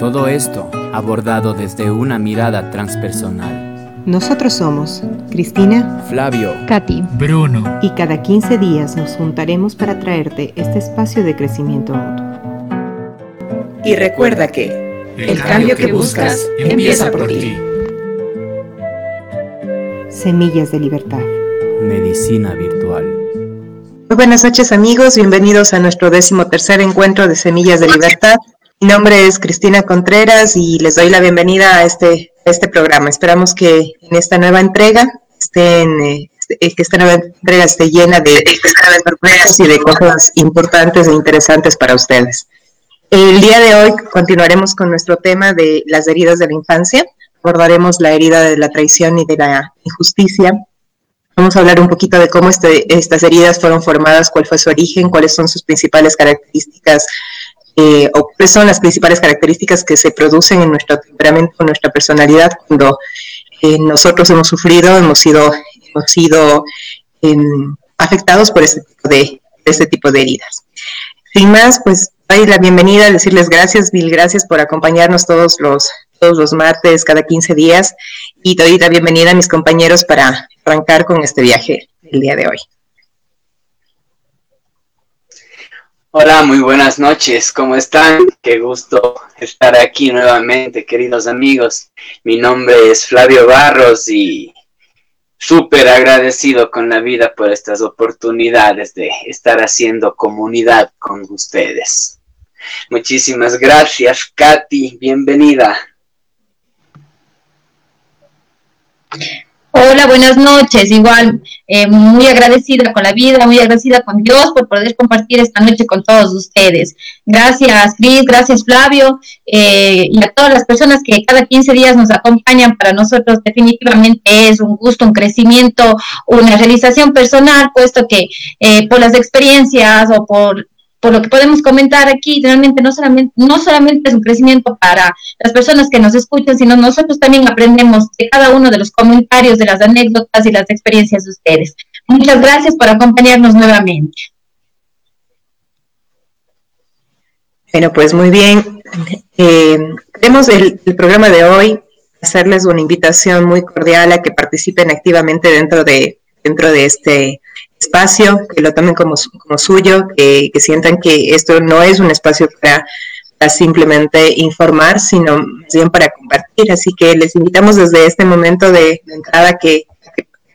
Todo esto abordado desde una mirada transpersonal. Nosotros somos Cristina, Flavio, Katy, Bruno. y cada 15 días nos juntaremos para traerte este espacio de crecimiento mutuo. Y recuerda que el cambio que buscas empieza por ti. Semillas de Libertad. Medicina Virtual. Muy buenas noches amigos, bienvenidos a nuestro décimo tercer encuentro de Semillas de Libertad. Mi nombre es Cristina Contreras y les doy la bienvenida a este, este programa. Esperamos que en esta nueva entrega estén, eh, que esta nueva entrega esté llena de sorpresas y de cosas importantes e interesantes para ustedes. El día de hoy continuaremos con nuestro tema de las heridas de la infancia. Abordaremos la herida de la traición y de la injusticia. Vamos a hablar un poquito de cómo este, estas heridas fueron formadas, cuál fue su origen, cuáles son sus principales características eh, o son las principales características que se producen en nuestro temperamento, en nuestra personalidad cuando eh, nosotros hemos sufrido, hemos sido, hemos sido eh, afectados por este tipo de, este tipo de heridas. Sin más, pues doy la bienvenida, decirles gracias, mil gracias por acompañarnos todos los, todos los martes, cada 15 días, y doy la bienvenida a mis compañeros para arrancar con este viaje el día de hoy. Hola, muy buenas noches, ¿cómo están? Qué gusto estar aquí nuevamente, queridos amigos. Mi nombre es Flavio Barros y súper agradecido con la vida por estas oportunidades de estar haciendo comunidad con ustedes. Muchísimas gracias, Katy, bienvenida. Hola, buenas noches. Igual, eh, muy agradecida con la vida, muy agradecida con Dios por poder compartir esta noche con todos ustedes. Gracias, Cris, gracias, Flavio, eh, y a todas las personas que cada 15 días nos acompañan. Para nosotros definitivamente es un gusto, un crecimiento, una realización personal, puesto que eh, por las experiencias o por por lo que podemos comentar aquí, realmente no solamente, no solamente es un crecimiento para las personas que nos escuchan, sino nosotros también aprendemos de cada uno de los comentarios, de las anécdotas y las experiencias de ustedes. Muchas gracias por acompañarnos nuevamente. Bueno, pues muy bien. Eh, el, el, programa de hoy, hacerles una invitación muy cordial a que participen activamente dentro de, dentro de este espacio, que lo tomen como, como suyo, que, que, sientan que esto no es un espacio para, simplemente informar, sino más bien para compartir. Así que les invitamos desde este momento de, entrada que,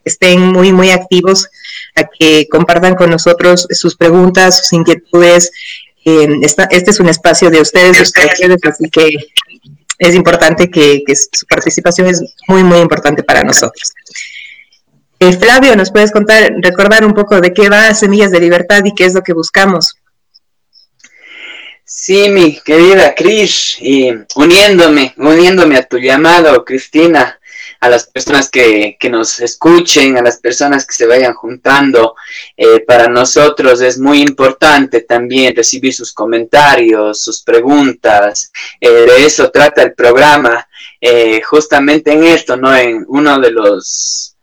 estén muy, muy activos, a que compartan con nosotros sus preguntas, sus inquietudes. Eh, esta, este es un espacio de ustedes, de ustedes, así que es importante que su participación es muy, muy importante para nosotros. Eh, Flavio, ¿nos puedes contar, recordar un poco de qué va Semillas de Libertad y qué es lo que buscamos? Sí, mi querida Cris, y uniéndome, uniéndome a tu llamado, Cristina, a las personas que, que, nos escuchen, a las personas que se vayan juntando, eh, para nosotros es muy importante también recibir sus comentarios, sus preguntas, eh, de eso trata el programa, justamente en esto, ¿no? En uno de los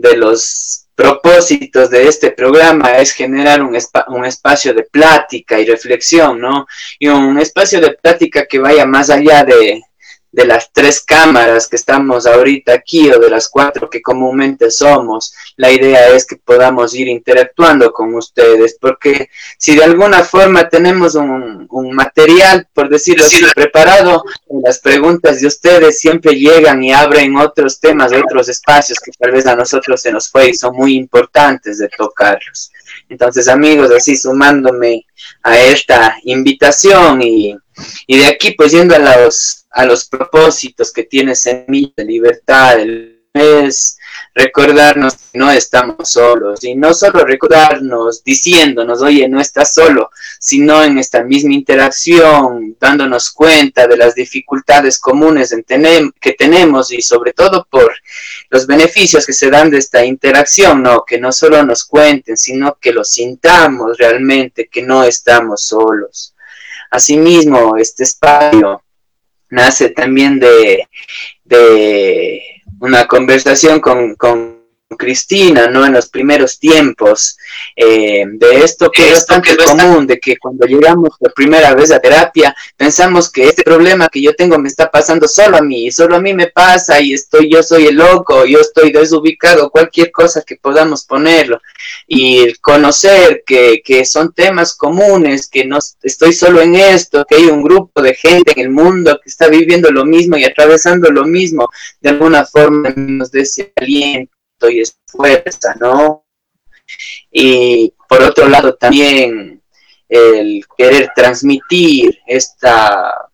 de los propósitos de este programa es generar un, un, espacio de plática y reflexión, ¿no? Y un espacio de plática que vaya más allá de, de las tres cámaras que estamos ahorita aquí o de las cuatro que comúnmente somos. La idea es que podamos ir interactuando con ustedes, porque si de alguna forma tenemos un, un material, por decirlo así, preparado, las preguntas de ustedes siempre llegan y abren otros temas, otros espacios que tal vez a nosotros se nos fue y son muy importantes de tocarlos. Entonces, amigos, así sumándome a esta invitación y, y de aquí pues yendo a los, a los propósitos que tiene Semilla de Libertad, el mes recordarnos que no estamos solos y no solo recordarnos diciéndonos, oye, no estás solo, sino en esta misma interacción, dándonos cuenta de las dificultades comunes que tenemos y sobre todo por los beneficios que se dan de esta interacción, ¿no? Que no solo nos cuenten, sino que lo sintamos realmente, que no estamos solos. Asimismo, este espacio nace también de, de una conversación con, con Cristina, ¿no? En los primeros tiempos, eh, de esto que es bastante común, de que cuando llegamos la primera vez a terapia, pensamos que este problema que yo tengo me está pasando solo a mí, y solo a mí me pasa, y estoy, yo soy el loco, yo estoy desubicado, cualquier cosa que podamos ponerlo, y conocer que, que son temas comunes, que no estoy solo en esto, que hay un grupo de gente en el mundo que está viviendo lo mismo y atravesando lo mismo, de alguna forma nos aliento y es fuerza, ¿no? Y por otro lado también el querer transmitir esta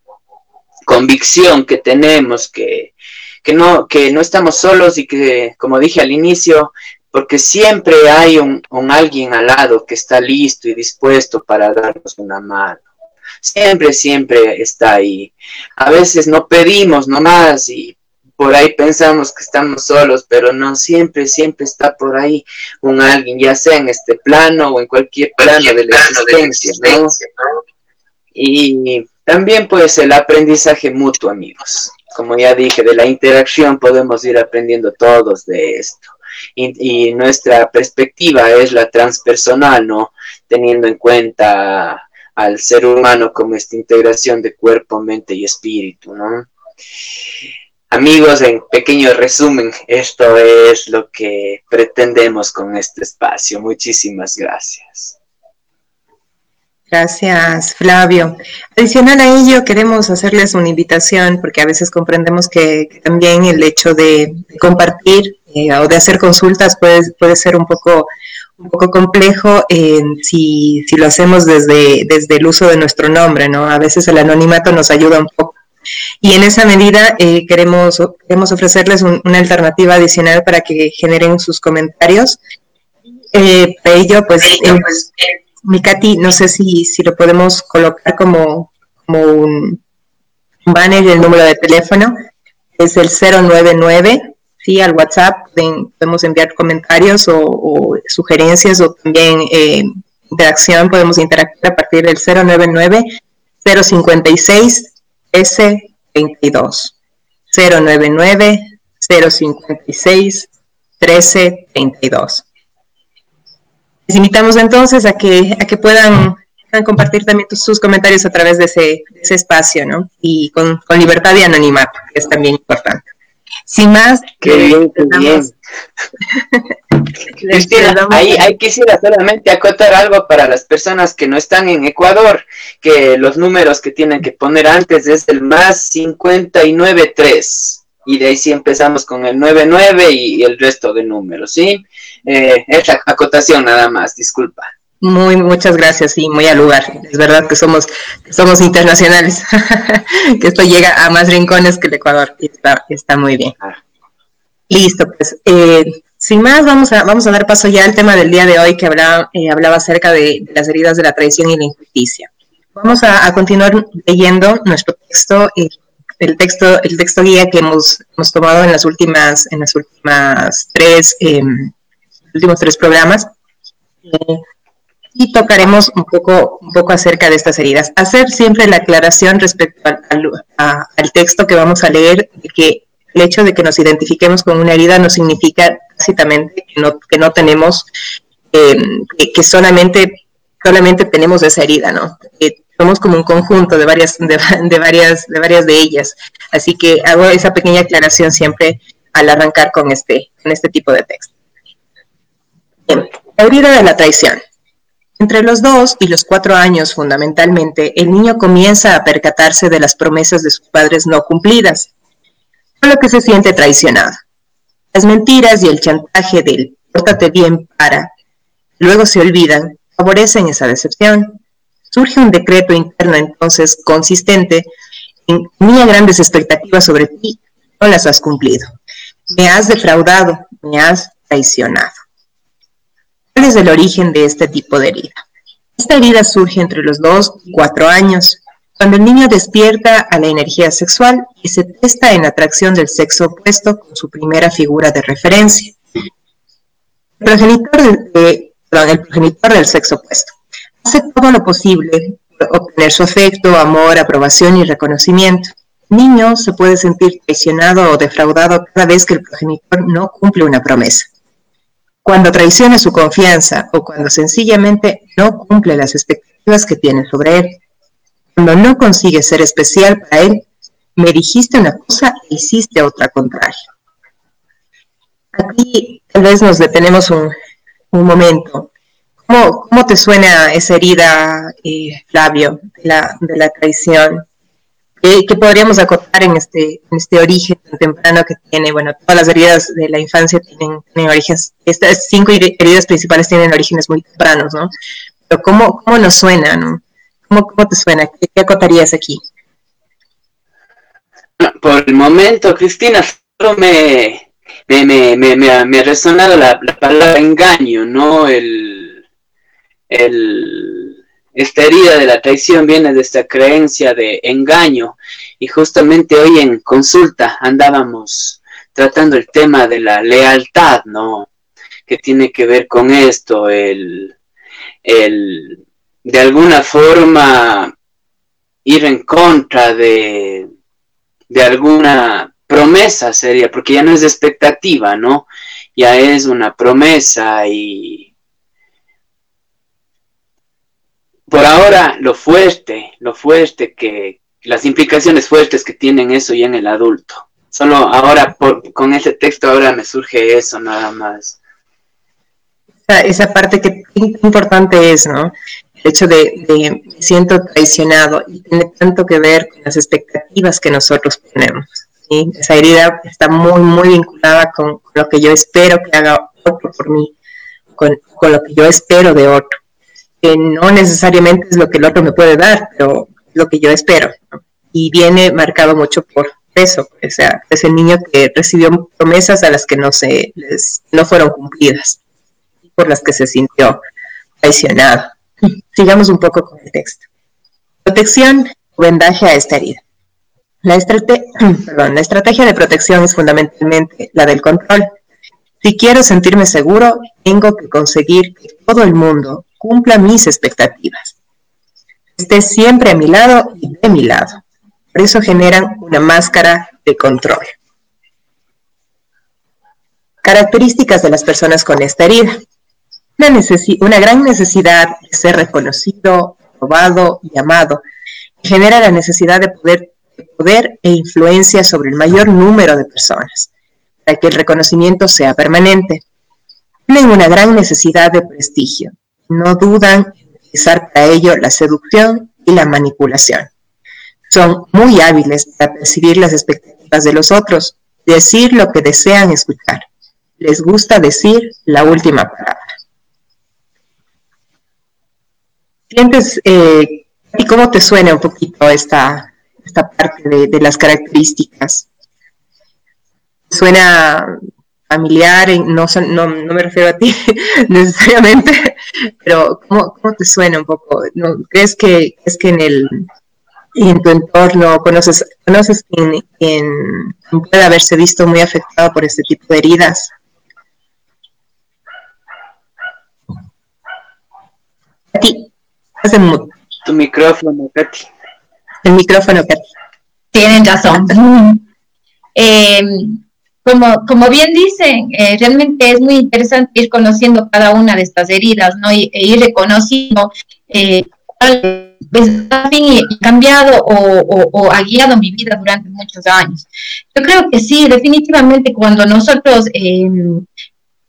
convicción que tenemos que, que, no, que no estamos solos y que, como dije al inicio, porque siempre hay un, un alguien al lado que está listo y dispuesto para darnos una mano siempre, siempre está ahí. A veces no pedimos nomás y por ahí pensamos que estamos solos, pero no, siempre, siempre está por ahí un alguien, ya sea en este plano o en cualquier plano de la existencia, ¿no? Y también pues el aprendizaje mutuo, amigos. Como ya dije, de la interacción podemos ir aprendiendo todos de esto. Y, y nuestra perspectiva es la transpersonal, ¿no? Teniendo en cuenta al ser humano como esta integración de cuerpo, mente y espíritu, ¿no? Amigos, en pequeño resumen, esto es lo que pretendemos con este espacio. Muchísimas gracias. Gracias, Flavio. Adicional a ello, queremos hacerles una invitación, porque a veces comprendemos que, también el hecho de, compartir eh, o de hacer consultas puede, puede ser un poco, un poco complejo si, si, lo hacemos desde, desde el uso de nuestro nombre, ¿no? A veces el anonimato nos ayuda un poco y en esa medida eh, queremos, queremos ofrecerles una alternativa adicional para que generen sus comentarios. Eh, para ello, pues, eh, pues Mikati, no sé si, si lo podemos colocar como, como un banner el número de teléfono. Es el 099 sí, al WhatsApp podemos enviar comentarios o, sugerencias o también eh, interacción, podemos interactuar a partir del 099 056 S22 099 056 1332. Les invitamos entonces a que, a que puedan, compartir también sus comentarios a través de ese, espacio, ¿no? Y con, con libertad y anonimato, que es también importante. Sin más, qué bien, qué bien. ahí, ahí, quisiera solamente acotar algo para las personas que no están en Ecuador, que los números que tienen que poner antes es el más 593 y de ahí sí empezamos con el 99 y, el resto de números, ¿sí? Eh, esa acotación nada más, disculpa. Muy, muchas gracias y muy al lugar. Es verdad que somos, somos internacionales, que esto llega a más rincones que el Ecuador y está, está muy bien. Ah. Listo, pues eh, sin más vamos a, vamos a dar paso ya al tema del día de hoy que hablaba, eh, hablaba acerca de, las heridas de la traición y la injusticia. Vamos a, continuar leyendo nuestro texto, eh, el texto, el texto guía que hemos, hemos tomado en las últimas, en las últimas tres, últimos tres programas y tocaremos un poco, un poco acerca de estas heridas. Hacer siempre la aclaración respecto al, texto que vamos a leer, de que el hecho de que nos identifiquemos con una herida no significa básicamente que no, que no tenemos, em, que, solamente, solamente tenemos esa herida, ¿no? Que somos como un conjunto de varias, de, varias, de varias de ellas. Así que hago esa pequeña aclaración siempre al arrancar con este, con este tipo de texto. Bien, la herida de la traición. Entre los dos y los cuatro años, fundamentalmente, el niño comienza a percatarse de las promesas de sus padres no cumplidas, por lo que se siente traicionado. Las mentiras y el chantaje del pórtate bien para, luego se olvidan, favorecen esa decepción. Surge un decreto interno entonces consistente en tenía grandes expectativas sobre ti, no las has cumplido. me has defraudado, me has traicionado. ¿Cuál es el origen de este tipo de herida? Esta herida surge entre los 2 y 4 años, cuando el niño despierta a la energía sexual y se testa en atracción del sexo opuesto con su primera figura de referencia. El progenitor, el progenitor del sexo opuesto hace todo lo posible por obtener su afecto, amor, aprobación y reconocimiento. El niño se puede sentir traicionado o defraudado cada vez que el progenitor no cumple una promesa. Cuando traiciona su confianza o cuando sencillamente no cumple las expectativas que tiene sobre él. Cuando no consigue ser especial para él, me dijiste una cosa e hiciste otra contraria. Aquí tal vez nos detenemos un, momento. ¿Cómo, te suena esa herida, eh, Flavio, de la, de la traición? ¿Qué, podríamos acotar en este, este origen tan temprano que tiene? Bueno, todas las heridas de la infancia tienen, tienen orígenes, estas cinco heridas principales tienen orígenes muy tempranos, ¿no? Pero ¿cómo, cómo nos suena, no? ¿Cómo, te suena? ¿Qué, acotarías aquí? Por el momento, Cristina, solo me, me, me, me, ha resonado la, palabra engaño, ¿no? El, el, esta herida de la traición viene de esta creencia de engaño. Y justamente hoy en consulta andábamos tratando el tema de la lealtad, ¿no? Que tiene que ver con esto, el, el de alguna forma ir en contra de, de alguna promesa sería, porque ya no es expectativa, ¿no? Ya es una promesa y por ahora lo fuerte, lo fuerte que, las implicaciones fuertes que tienen eso ya en el adulto. Solo ahora con ese texto ahora me surge eso nada más. Esa, parte que importante es, ¿no? el hecho de, me siento traicionado y tiene tanto que ver con las expectativas que nosotros tenemos. Esa herida está muy, muy vinculada con, lo que yo espero que haga otro por mí, con, lo que yo espero de otro, no necesariamente es lo que el otro me puede dar, pero lo que yo espero. Y viene marcado mucho por eso, o sea, ese niño que recibió promesas a las que no, se, no fueron cumplidas, por las que se sintió traicionado. Sigamos un poco con el texto. Protección o vendaje a esta herida. La estrategia de protección es fundamentalmente la del control. Si quiero sentirme seguro, tengo que conseguir que todo el mundo cumpla mis expectativas. Esté siempre a mi lado y de mi lado. Por eso generan una máscara de control. Características de las personas con esta herida una, gran necesidad de ser reconocido, aprobado y amado, genera la necesidad de poder, poder e influencia sobre el mayor número de personas, para que el reconocimiento sea permanente. Tienen una gran necesidad de prestigio, no dudan en utilizar para ello la seducción y la manipulación. Son muy hábiles para percibir las expectativas de los otros, decir lo que desean escuchar. Les gusta decir la última palabra. sientes eh, cómo te suena un poquito esta, esta parte de, las características? ¿Suena familiar? No, no, no me refiero a ti necesariamente, pero ¿cómo, ¿cómo, te suena un poco? ¿No? ¿Crees que, es que en el en tu entorno conoces, conoces quien, quien puede haberse visto muy afectado por este tipo de heridas? A ti. Tu micrófono, Katy. El micrófono, Katy. Tienen razón. Eh, como, como bien dicen, eh, realmente es muy interesante ir conociendo cada una de estas heridas, ¿no? Y, e ir reconociendo eh, ha cambiado o, o, ha guiado mi vida durante muchos años. Yo creo que sí, definitivamente cuando nosotros eh,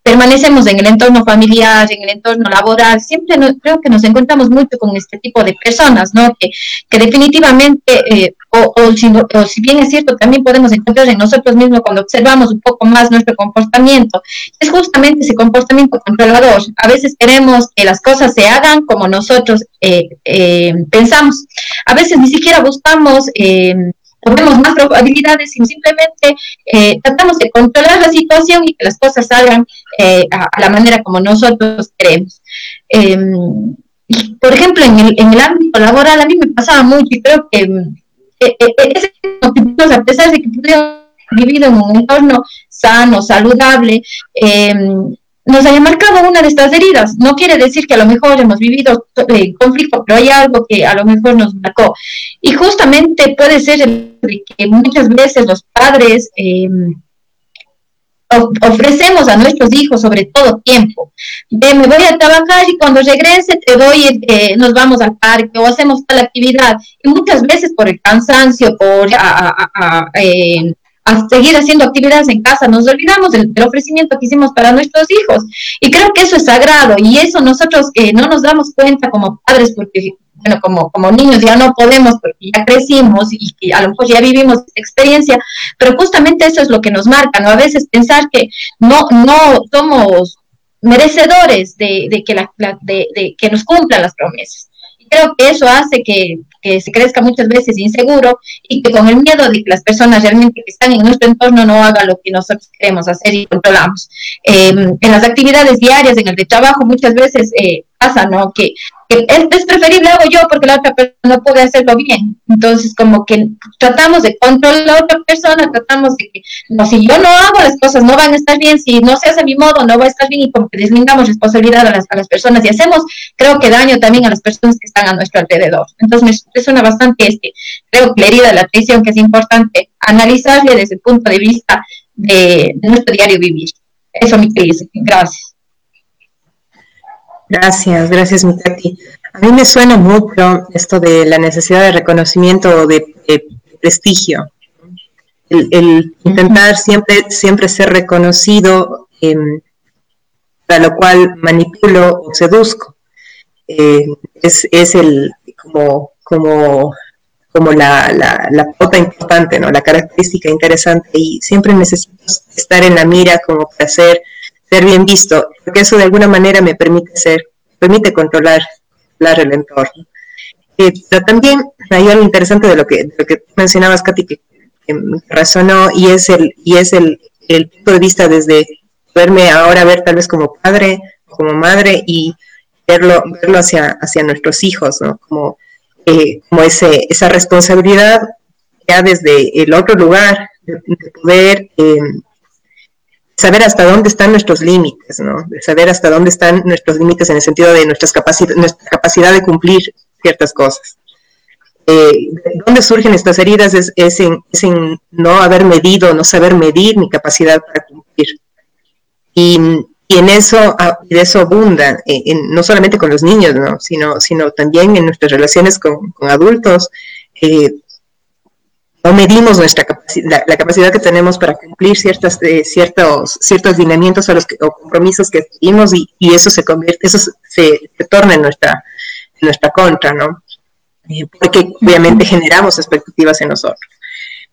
permanecemos en el entorno familiar, en el entorno laboral, siempre creo que nos encontramos mucho con este tipo de personas, ¿no? Que, que definitivamente, eh, o, o, si, o, si, bien es cierto, también podemos encontrar en nosotros mismos cuando observamos un poco más nuestro comportamiento, es justamente ese comportamiento controlador. A veces queremos que las cosas se hagan como nosotros eh, eh, pensamos. A veces ni siquiera buscamos vemos más probabilidades, sino simplemente eh, tratamos de controlar la situación y que las cosas salgan eh, a, la manera como nosotros queremos. Em, por ejemplo, en el, en el ámbito laboral a mí me pasaba mucho y creo que eh, ese a pesar de que pudiéramos vivido en un entorno sano, saludable, em, nos haya marcado una de estas heridas. No quiere decir que a lo mejor hemos vivido eh, conflicto, pero hay algo que a lo mejor nos marcó. Y justamente puede ser que muchas veces los padres em, ofrecemos a nuestros hijos, sobre todo tiempo. me voy a trabajar y cuando regrese te doy, eh, nos vamos al parque o hacemos tal actividad. Y muchas veces por el cansancio, por a seguir haciendo actividades en casa, nos olvidamos del, ofrecimiento que hicimos para nuestros hijos. Y creo que eso es sagrado y eso nosotros eh, no nos damos cuenta como padres porque, bueno, como, como niños ya no podemos porque ya crecimos y que a lo mejor ya vivimos experiencia, pero justamente eso es lo que nos marca, ¿no? A veces pensar que no, no somos merecedores de, que, la, de que nos cumplan las promesas creo que eso hace que, se crezca muchas veces inseguro y que con el miedo de que las personas realmente que están en nuestro entorno no hagan lo que nosotros queremos hacer y controlamos. Eh, en las actividades diarias, en el de trabajo, muchas veces eh, pasa, ¿no? Que es, preferible hago yo porque la otra persona no puede hacerlo bien. Entonces, como que tratamos de controlar a la otra persona, tratamos de que, no, si yo no hago las cosas, no van a estar bien, si no se hace a mi modo, no va a estar bien, y como que deslindamos responsabilidad a las, a las personas y hacemos, creo que daño también a las personas que están a nuestro alrededor. Entonces, me suena bastante este, creo que la herida de la atención que es importante analizarle desde el punto de vista de, nuestro diario vivir. Eso, mi querida. Gracias. Gracias, gracias, Mitati. A mí me suena mucho esto de la necesidad de reconocimiento o de, prestigio. El, intentar siempre, siempre ser reconocido, em, para lo cual manipulo o seduzco. Eh, es, es, el como, como, como la, la, la pauta importante, ¿no? la característica interesante y siempre necesito estar en la mira como para ser ser bien visto, porque eso de alguna manera me permite ser, permite controlar, el entorno. Eh, pero también hay algo interesante de lo que, lo que mencionabas, Katy, que, me resonó, y es el, y es el, el punto de vista desde verme ahora ver tal vez como padre, como madre, y verlo, verlo hacia, hacia nuestros hijos, ¿no? Como, eh, como ese, esa responsabilidad ya desde el otro lugar de, poder eh, saber hasta dónde están nuestros límites, ¿no? De saber hasta dónde están nuestros límites en el sentido de nuestras nuestra capacidad de cumplir ciertas cosas. Eh, ¿Dónde surgen estas heridas? Es, en, no haber medido, no saber medir mi capacidad para cumplir. Y, en eso, de eso abunda, eh, no solamente con los niños, ¿no? sino, sino también en nuestras relaciones con, adultos. Eh, no medimos nuestra capacidad, la, capacidad que tenemos para cumplir ciertas, eh, ciertos, ciertos lineamientos a los o compromisos que seguimos y, eso se convierte, eso se, torna en nuestra, nuestra contra, ¿no? Eh, porque obviamente generamos expectativas en nosotros.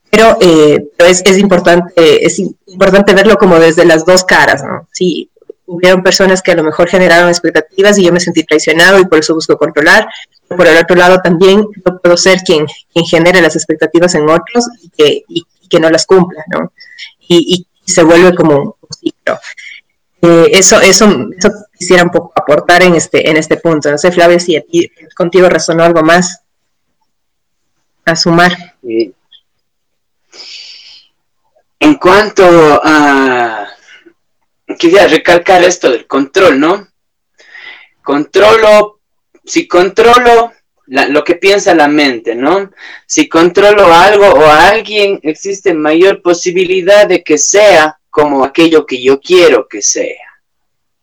Pero, eh, es, es, importante, es importante verlo como desde las dos caras, ¿no? Sí, hubieron personas que a lo mejor generaron expectativas y yo me sentí traicionado y por eso busco controlar. Por el otro lado, también yo puedo ser quien, quien genere las expectativas en otros y que, no las cumpla, ¿no? Y, se vuelve como un ciclo. Eh, eso, eso, eso quisiera un poco aportar en este, en este punto. No sé, Flavia, si aquí contigo resonó algo más a sumar. En cuanto a quería recalcar esto del control, ¿no? Controlo, si controlo lo que piensa la mente, ¿no? Si controlo algo o a alguien, existe mayor posibilidad de que sea como aquello que yo quiero que sea.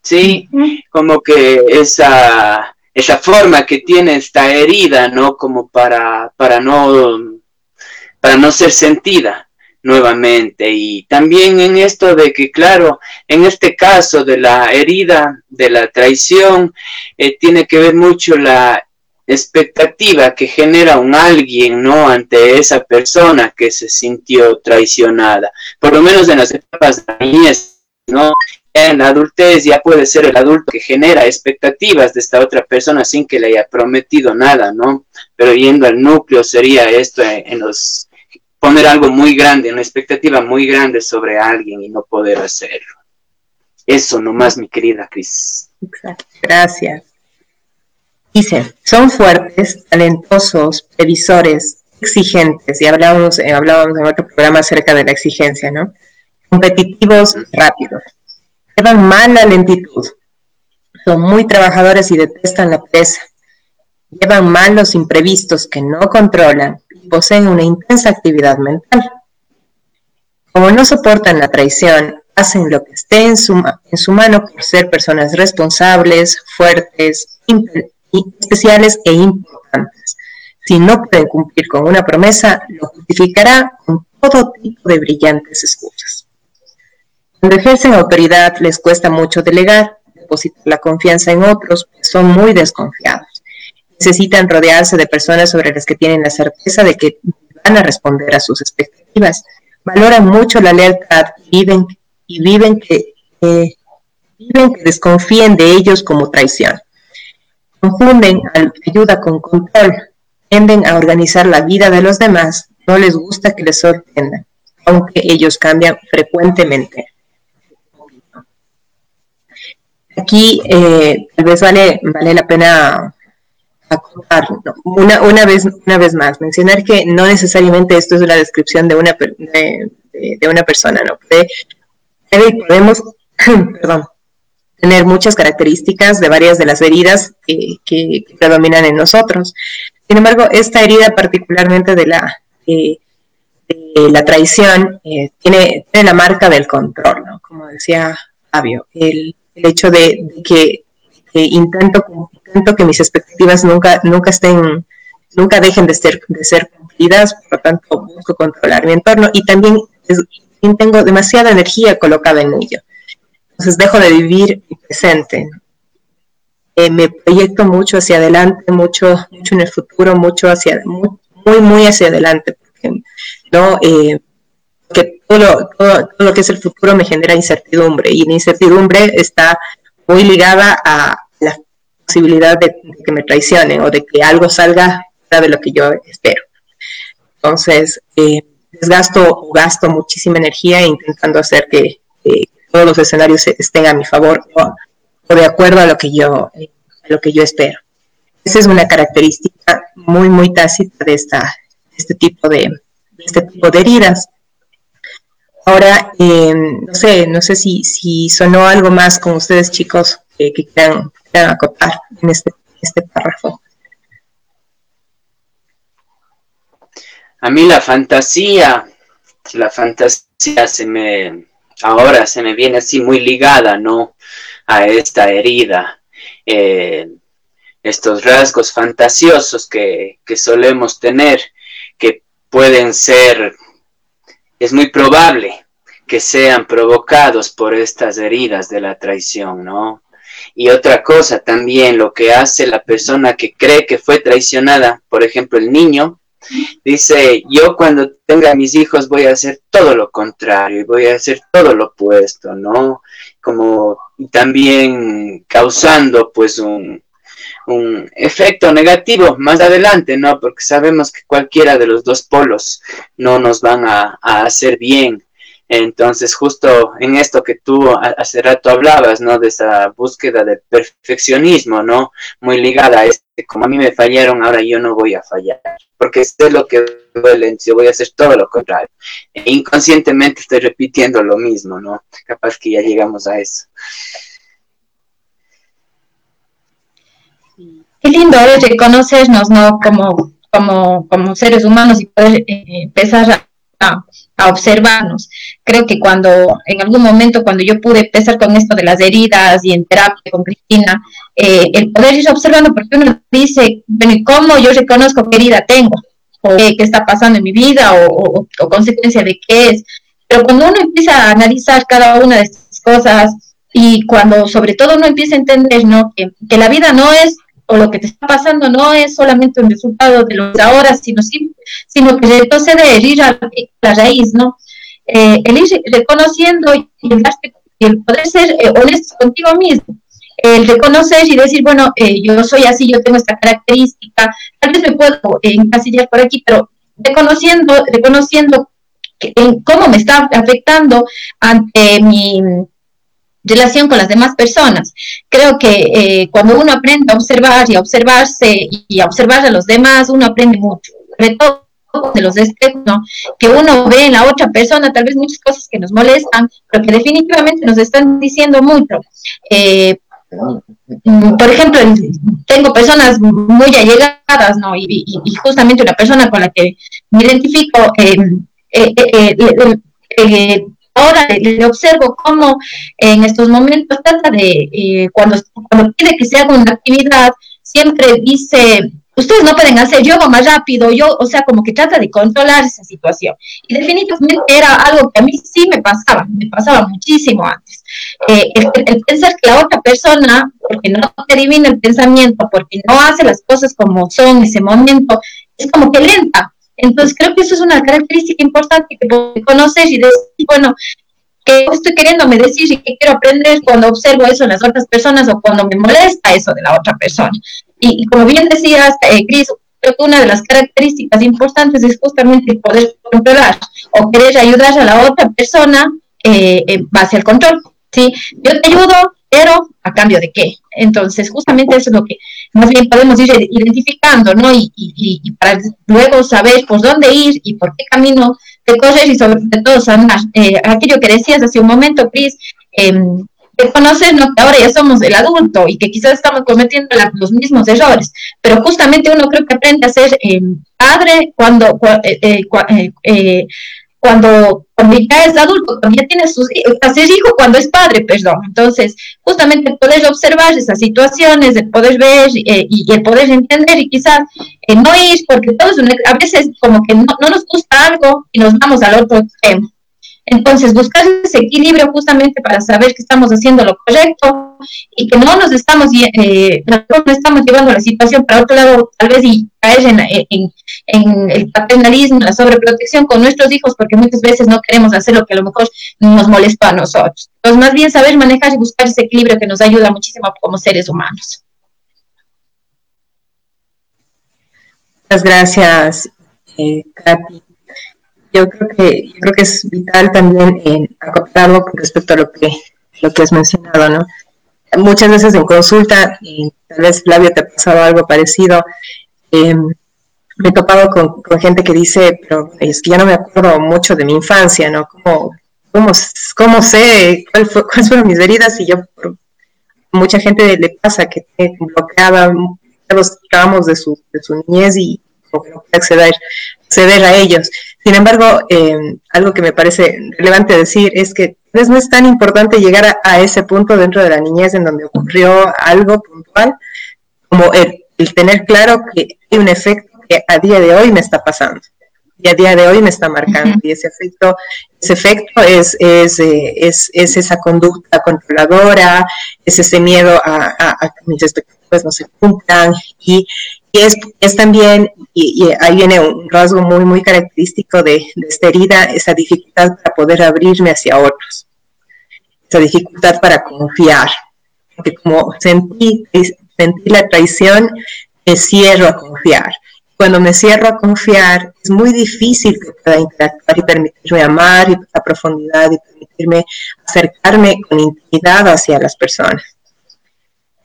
¿Sí? Como que esa, esa forma que tiene esta herida, ¿no? Como para, para no, para no ser sentida nuevamente. Y también en esto de que, claro, en este caso de la herida, de la traición, eh, tiene que ver mucho la expectativa que genera un alguien, ¿no? Ante esa persona que se sintió traicionada, por lo menos en las etapas de niñez, ¿no? En la adultez ya puede ser el adulto que genera expectativas de esta otra persona sin que le haya prometido nada, ¿no? Pero yendo al núcleo sería esto en los poner algo muy grande, una expectativa muy grande sobre alguien y no poder hacerlo. Eso nomás, mi querida Cris. Exacto. Gracias. Dice, son fuertes, talentosos, previsores, exigentes, y hablábamos, eh, hablábamos en otro programa acerca de la exigencia, ¿no? Competitivos, rápidos. Llevan mala lentitud. Son muy trabajadores y detestan la presa. Llevan mal los imprevistos que no controlan poseen una intensa actividad mental. Como no soportan la traición, hacen lo que esté en su, mano por ser personas responsables, fuertes, especiales e importantes. Si no pueden cumplir con una promesa, lo justificará con todo tipo de brillantes excusas. Cuando ejercen autoridad les cuesta mucho delegar, depositar la confianza en otros, pues son muy desconfiados. Necesitan rodearse de personas sobre las que tienen la certeza de que van a responder a sus expectativas. Valoran mucho la lealtad y viven, y viven que, viven que desconfíen de ellos como traición confunden ayuda con control, tienden a organizar la vida de los demás, no les gusta que les sorprendan, aunque ellos cambian frecuentemente. Aquí eh, tal vez vale, vale la pena acotar una, una, vez, una vez más, mencionar que no necesariamente esto es una descripción de una, de, de, una persona, ¿no? podemos, perdón, tener muchas características de varias de las heridas que, predominan en nosotros. Sin embargo, esta herida particularmente de la, de la traición eh, tiene, tiene, la marca del control, ¿no? Como decía Fabio, el, el hecho de, que, intento, intento que mis expectativas nunca, nunca estén, nunca dejen de ser, de ser cumplidas, por lo tanto busco controlar mi entorno y también tengo demasiada energía colocada en ello. Entonces dejo de vivir mi presente. Eh, me proyecto mucho hacia adelante, mucho, mucho en el futuro, mucho hacia, muy, muy, hacia adelante, porque, ¿no? Eh, todo lo, todo, lo que es el futuro me genera incertidumbre y la incertidumbre está muy ligada a posibilidad de, que me traicionen o de que algo salga de lo que yo espero. Entonces, eh, desgasto o gasto muchísima energía intentando hacer que, todos los escenarios estén a mi favor o, de acuerdo a lo que yo lo que yo espero. Esa es una característica muy muy tácita de esta este tipo de, este tipo de heridas. Ahora, em, no sé, no sé si, si sonó algo más con ustedes chicos que quieran, acotar en este, este párrafo. A mí la fantasía, la fantasía se me, ahora se me viene así muy ligada, ¿no? A esta herida. Eh, estos rasgos fantasiosos que, que solemos tener, que pueden ser, es muy probable que sean provocados por estas heridas de la traición, ¿no? Y otra cosa también, lo que hace la persona que cree que fue traicionada, por ejemplo, el niño, Dice, yo cuando tenga mis hijos voy a hacer todo lo contrario y voy a hacer todo lo opuesto, ¿no? Como también causando pues un, un efecto negativo más adelante, ¿no? Porque sabemos que cualquiera de los dos polos no nos van a, a hacer bien. Entonces, justo en esto que tú hace rato hablabas, ¿no? De esa búsqueda del perfeccionismo, ¿no? Muy ligada a este, como a mí me fallaron, ahora yo no voy a fallar, porque sé lo que duele, yo voy a hacer todo lo contrario. E inconscientemente estoy repitiendo lo mismo, ¿no? Capaz que ya llegamos a eso. Qué lindo es reconocernos, ¿no? Como, como, como seres humanos y poder eh, empezar a a, observarnos. Creo que cuando, en algún momento, cuando yo pude empezar con esto de las heridas y en terapia con Cristina, eh, el poder ir observando, porque uno dice, ¿cómo yo reconozco qué herida tengo? ¿O qué, está pasando en mi vida? O, consecuencia de qué es? Pero cuando uno empieza a analizar cada una de estas cosas y cuando sobre todo uno empieza a entender ¿no? que la vida no es o lo que te está pasando no es solamente un resultado de lo de ahora, sino, sino que retrocede el ir a la raíz, ¿no? Eh, el ir reconociendo y el, poder ser eh, honesto contigo mismo, el reconocer y decir, bueno, eh, yo soy así, yo tengo esta característica, tal vez me puedo encasillar por aquí, pero reconociendo, reconociendo cómo me está afectando ante mi relación con las demás personas. Creo que eh, cuando uno aprende a observar y a observarse y a observar a los demás, uno aprende mucho, todo de los espejos, que uno ve en la otra persona, tal vez muchas cosas que nos molestan, pero que definitivamente nos están diciendo mucho. Eh, por ejemplo, tengo personas muy allegadas, ¿no? Y, justamente una persona con la que me identifico, eh, eh, ahora le, observo cómo en estos momentos trata de, cuando, cuando pide que se haga una actividad, siempre dice, ustedes no pueden hacer, yo hago más rápido, yo, o sea, como que trata de controlar esa situación. Y definitivamente era algo que a mí sí me pasaba, me pasaba muchísimo antes. Eh, el, pensar que la otra persona, porque no te adivina el pensamiento, porque no hace las cosas como son en ese momento, es como que lenta. Entonces creo que eso es una característica importante que conocer y decir, bueno, ¿qué estoy queriéndome decir y qué quiero aprender cuando observo eso en las otras personas o cuando me molesta eso de la otra persona. Y, como bien decías, eh, Cris, creo que una de las características importantes es justamente poder controlar o querer ayudar a la otra persona eh, en base al control. ¿sí? Yo te ayudo, pero a cambio de qué. Entonces, justamente eso es lo que más bien podemos ir identificando, ¿no? Y, y, para luego saber por dónde ir y por qué camino te correr y sobre todo sanar. Eh, aquello que decías hace un momento, Cris, eh, reconocer ¿no? que ahora ya somos el adulto y que quizás estamos cometiendo los mismos errores, pero justamente uno creo que aprende a ser eh, padre cuando, eh, eh, cuando, cuando ya es adulto, cuando ya tiene sus a ser hijo cuando es padre, perdón. Entonces, justamente poder observar esas situaciones, el poder ver y el poder entender y quizás no ir, porque todos a veces como que no nos gusta algo y nos vamos al otro extremo. Entonces, buscar ese equilibrio justamente para saber que estamos haciendo lo correcto y que no nos estamos, eh, no estamos llevando la situación para otro lado, tal vez y caer en, el paternalismo, la sobreprotección con nuestros hijos, porque muchas veces no queremos hacer lo que a lo mejor nos molestó a nosotros. Entonces, más bien saber manejar y buscar ese equilibrio que nos ayuda muchísimo como seres humanos. Muchas gracias, eh, Katy yo creo que yo creo que es vital también en con respecto a lo que lo que has mencionado, ¿no? Muchas veces en consulta, y tal vez Flavio te ha pasado algo parecido, em, me he topado con, gente que dice, pero es que ya no me acuerdo mucho de mi infancia, ¿no? ¿Cómo, cómo, cómo sé cuál fue, cuáles fueron mis heridas? Y yo, mucha gente le pasa que tiene bloqueada los tramos de su, de su niñez y no puede acceder, acceder a ellos. Sin embargo, eh, algo que me parece relevante decir es que no es tan importante llegar a, ese punto dentro de la niñez en donde ocurrió algo puntual como el, tener claro que hay un efecto que a día de hoy me está pasando y a día de hoy me está marcando. Y ese efecto, ese efecto es, es, eh, es, es esa conducta controladora, es ese miedo a, a, que mis expectativas no se cumplan y, y es, es también, y, ahí viene un rasgo muy, muy característico de, esta herida, esa dificultad para poder abrirme hacia otros, esa dificultad para confiar, porque como sentí, sentí la traición, me cierro a confiar. Cuando me cierro a confiar, es muy difícil que pueda interactuar y permitirme amar y a profundidad y permitirme acercarme con intimidad hacia las personas.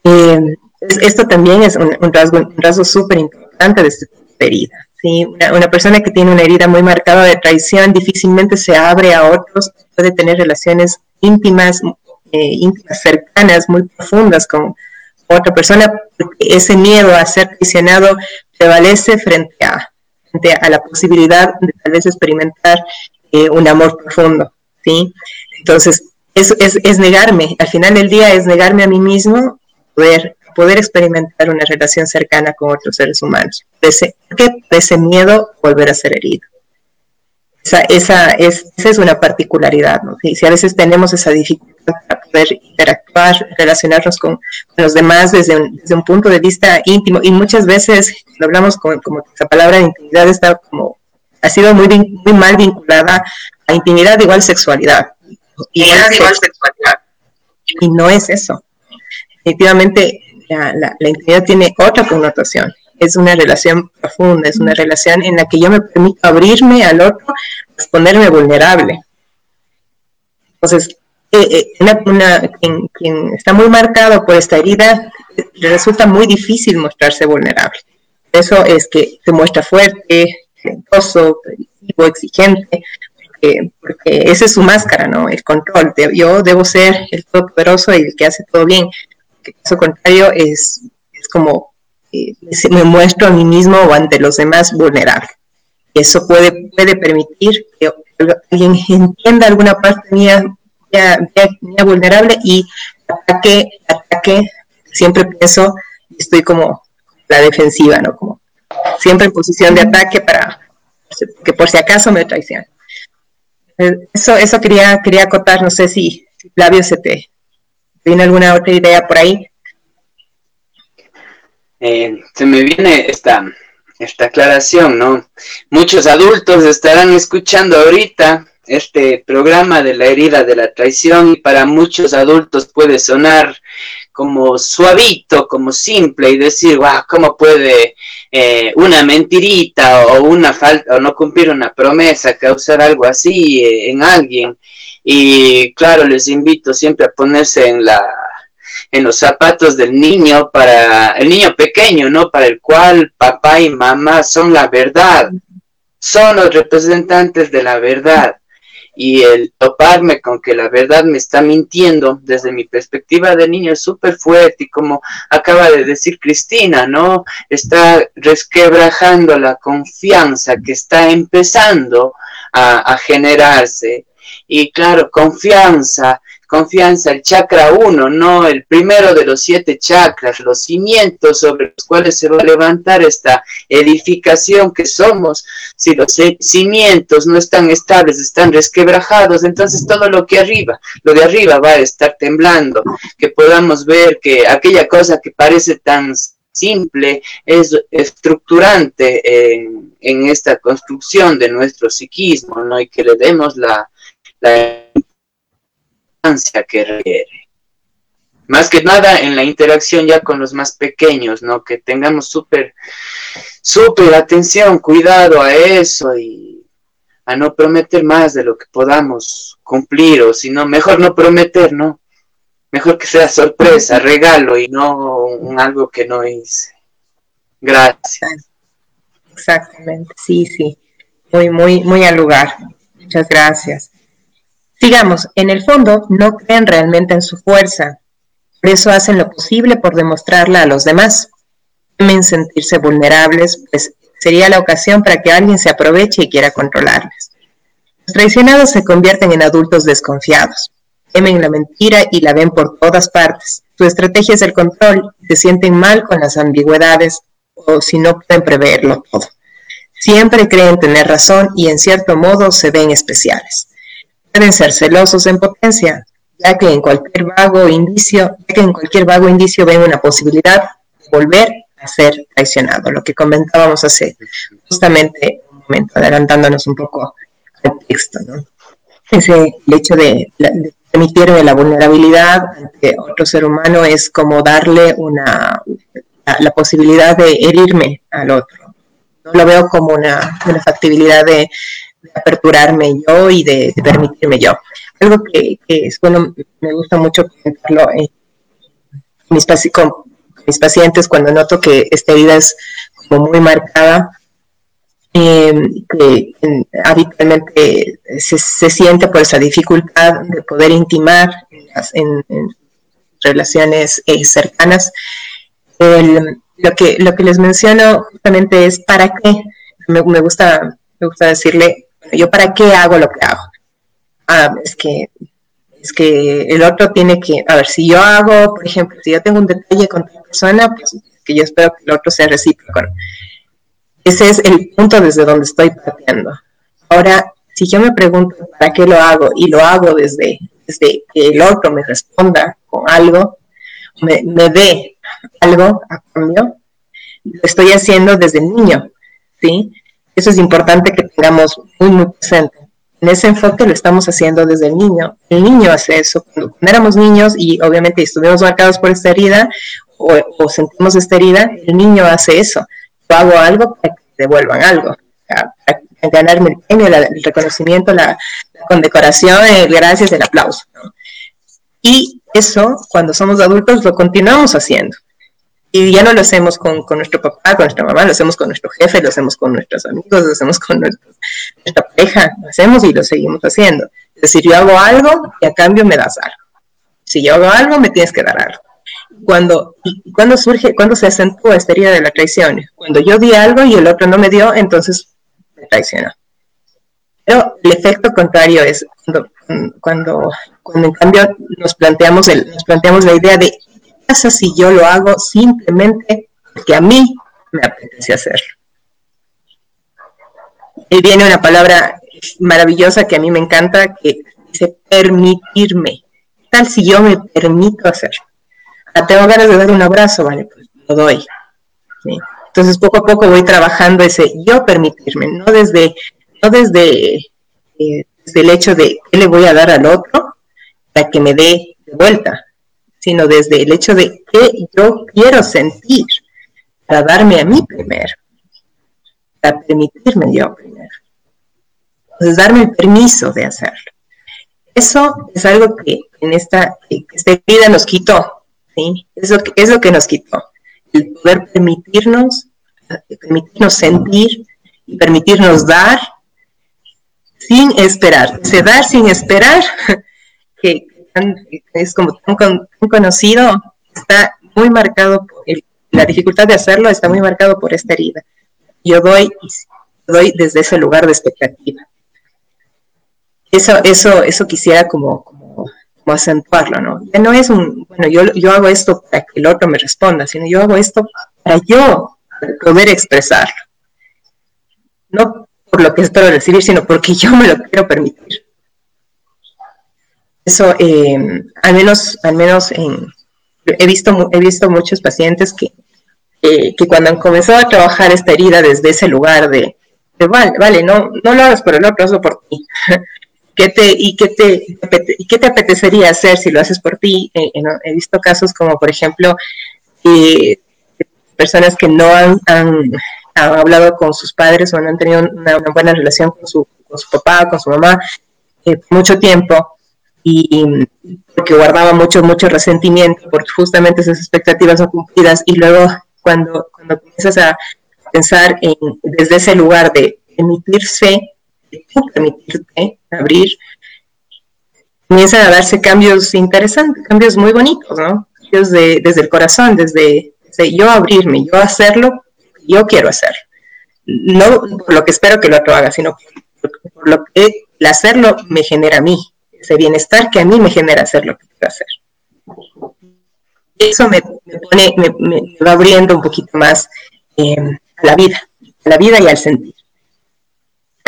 Eh, esto también es un, rasgo un rasgo súper importante de esta herida. ¿sí? Una, persona que tiene una herida muy marcada de traición difícilmente se abre a otros, puede tener relaciones íntimas, eh, íntimas cercanas, muy profundas con otra persona, porque ese miedo a ser traicionado prevalece frente a, frente a la posibilidad de tal vez experimentar eh, un amor profundo. ¿sí? Entonces, es, es, es negarme, al final del día es negarme a mí mismo, poder poder experimentar una relación cercana con otros seres humanos. Ese, qué? ese miedo volver a ser herido. Esa, esa, es, esa es una particularidad, ¿no? Si a veces tenemos esa dificultad para poder interactuar, relacionarnos con, los demás desde un, desde un, punto de vista íntimo, y muchas veces cuando hablamos con, como esa palabra de intimidad está como, ha sido muy, muy mal vinculada a intimidad igual sexualidad. Igual, igual sexualidad. Y no es eso. Definitivamente la, la, intimidad tiene otra connotación es una relación profunda, es una relación en la que yo me permito abrirme al otro, ponerme vulnerable. Entonces, eh, eh, quien, está muy marcado por esta herida, le resulta muy difícil mostrarse vulnerable. Eso es que se muestra fuerte, talentoso, exigente, porque, porque esa es su máscara, ¿no? El control. yo debo ser el todopoderoso y el que hace todo bien. Caso contrario, es, es como eh, me muestro a mí mismo o ante los demás vulnerable. Y eso puede, puede permitir que alguien entienda alguna parte mía, mía, vulnerable y ataque, ataque, siempre pienso, estoy como la defensiva, ¿no? Como siempre en posición de ataque para que por si acaso me traiciona. Eh, eso, eso quería, quería acotar, no sé si, Flavio se te viene alguna otra idea por ahí. Eh, se me viene esta, esta aclaración, ¿no? Muchos adultos estarán escuchando ahorita este programa de la herida de la traición y para muchos adultos puede sonar como suavito, como simple y decir, wow, ¿cómo puede eh, una mentirita o una falta o no cumplir una promesa causar algo así eh, en alguien? Y claro, les invito siempre a ponerse en la en los zapatos del niño para el niño pequeño, ¿no? Para el cual papá y mamá son la verdad, son los representantes de la verdad y el toparme con que la verdad me está mintiendo desde mi perspectiva de niño es súper fuerte y como acaba de decir Cristina, ¿no? Está resquebrajando la confianza que está empezando a, a generarse. Y claro, confianza confianza, el chakra 1, no el primero de los siete chakras, los cimientos sobre los cuales se va a levantar esta edificación que somos. Si los cimientos no están estables, están resquebrajados, entonces todo lo que arriba, lo de arriba va a estar temblando, que podamos ver que aquella cosa que parece tan simple es estructurante en, en esta construcción de nuestro psiquismo, ¿no? Y que le demos la, la que requiere. Más que nada en la interacción ya con los más pequeños, ¿no? Que tengamos súper, súper atención, cuidado a eso y a no prometer más de lo que podamos cumplir, o si no, mejor no prometer, ¿no? Mejor que sea sorpresa, regalo y no un algo que no hice. Gracias. Exactamente, sí, sí. Muy, muy, muy al lugar. Muchas gracias. Digamos, en el fondo no creen realmente en su fuerza, por eso hacen lo posible por demostrarla a los demás. Temen sentirse vulnerables, pues sería la ocasión para que alguien se aproveche y quiera controlarles. Los traicionados se convierten en adultos desconfiados, temen la mentira y la ven por todas partes. Su estrategia es el control, se sienten mal con las ambigüedades o si no pueden preverlo todo. Siempre creen tener razón y en cierto modo se ven especiales pueden ser celosos en potencia, ya que en cualquier vago indicio, que en cualquier vago indicio ven una posibilidad de volver a ser traicionado, lo que comentábamos hace justamente un momento, adelantándonos un poco al texto, ¿no? Ese, el hecho de, de permitirme la vulnerabilidad ante otro ser humano es como darle una, la, posibilidad de herirme al otro. No lo veo como una, una factibilidad de, aperturarme yo y de, permitirme yo. Algo que, es bueno, me gusta mucho comentarlo en mis, con mis pacientes cuando noto que esta herida es como muy marcada, em, que habitualmente se, siente por esa dificultad de poder intimar en, relaciones eh, cercanas. lo, que, lo que les menciono justamente es para qué, me, me gusta, me gusta decirle yo para qué hago lo que hago. Ah, es que es que el otro tiene que, a ver, si yo hago, por ejemplo, si yo tengo un detalle con otra persona, pues que yo espero que el otro sea recíproco. Ese es el punto desde donde estoy partiendo. Ahora, si yo me pregunto para qué lo hago y lo hago desde, desde que el otro me responda con algo, me, me dé algo a cambio, lo estoy haciendo desde niño, ¿sí? Eso es importante que tengamos muy, muy presente. En ese enfoque lo estamos haciendo desde el niño. El niño hace eso. Cuando, éramos niños y obviamente estuvimos marcados por esta herida o, sentimos esta herida, el niño hace eso. hago algo para que devuelvan algo, para, ganarme el premio, el reconocimiento, la, condecoración, el gracias, el aplauso. Y eso, cuando somos adultos, lo continuamos haciendo. Y ya no lo hacemos con, nuestro papá, con nuestra mamá, lo hacemos con nuestro jefe, lo hacemos con nuestros amigos, lo hacemos con nuestra pareja, lo hacemos y lo seguimos haciendo. Es decir, yo hago algo y a cambio me das algo. Si yo hago algo, me tienes que dar algo. Cuando, cuando surge, cuando se acentúa esta herida de la traición, cuando yo di algo y el otro no me dio, entonces me traicionó. Pero el efecto contrario es cuando, cuando, cuando en cambio nos planteamos, el, nos planteamos la idea de pasa si yo lo hago simplemente porque a mí me apetece hacerlo. Y viene una palabra maravillosa que a mí me encanta, que dice permitirme. ¿Qué tal si yo me permito hacerlo? Ah, tengo ganas de dar un abrazo, vale, pues lo doy. Entonces poco a poco voy trabajando ese yo permitirme, no desde, no desde, eh, desde el hecho de qué le voy a dar al otro para que me dé de vuelta, sino desde el hecho de qué yo quiero sentir para darme a mí primero, para permitirme yo primero. Entonces, darme el permiso de hacerlo. Eso es algo que en esta, esta vida nos quitó, ¿sí? Es que, es lo que nos quitó. El poder permitirnos, permitirnos sentir y permitirnos dar sin esperar. Ese dar sin esperar, que es como tan, conocido, está muy marcado, por la dificultad de hacerlo está muy marcado por esta herida. Yo doy, doy desde ese lugar de expectativa eso, eso, eso quisiera como, como, acentuarlo, ¿no? Ya no es un, bueno, yo, yo hago esto para que el otro me responda, sino yo hago esto para yo poder expresarlo. No por lo que espero recibir, sino porque yo me lo quiero permitir. Eso, eh, al menos, al menos en, he visto, he visto muchos pacientes que, que cuando han comenzado a trabajar esta herida desde ese lugar de, vale, vale, no, no lo hagas por el otro, hazlo por ti. ¿Qué te, y, qué te, y qué te apetecería hacer si lo haces por ti? Eh, eh, he visto casos como, por ejemplo, eh, personas que no han, han, hablado con sus padres o no han tenido una, buena relación con su, con su papá, con su mamá, por mucho tiempo, y porque guardaba mucho, mucho resentimiento por justamente esas expectativas no cumplidas, y luego cuando, cuando comienzas a pensar en, desde ese lugar de emitirse permitirte abrir, comienzan a darse cambios interesantes, cambios muy bonitos, ¿no? Cambios de, desde el corazón, desde, yo abrirme, yo hacerlo, yo quiero hacer. No por lo que espero que el otro haga, sino por, lo que el hacerlo me genera a mí, ese bienestar que a mí me genera hacer lo que quiero hacer. Eso me, pone, me, va abriendo un poquito más eh, a la vida, a la vida y al sentir.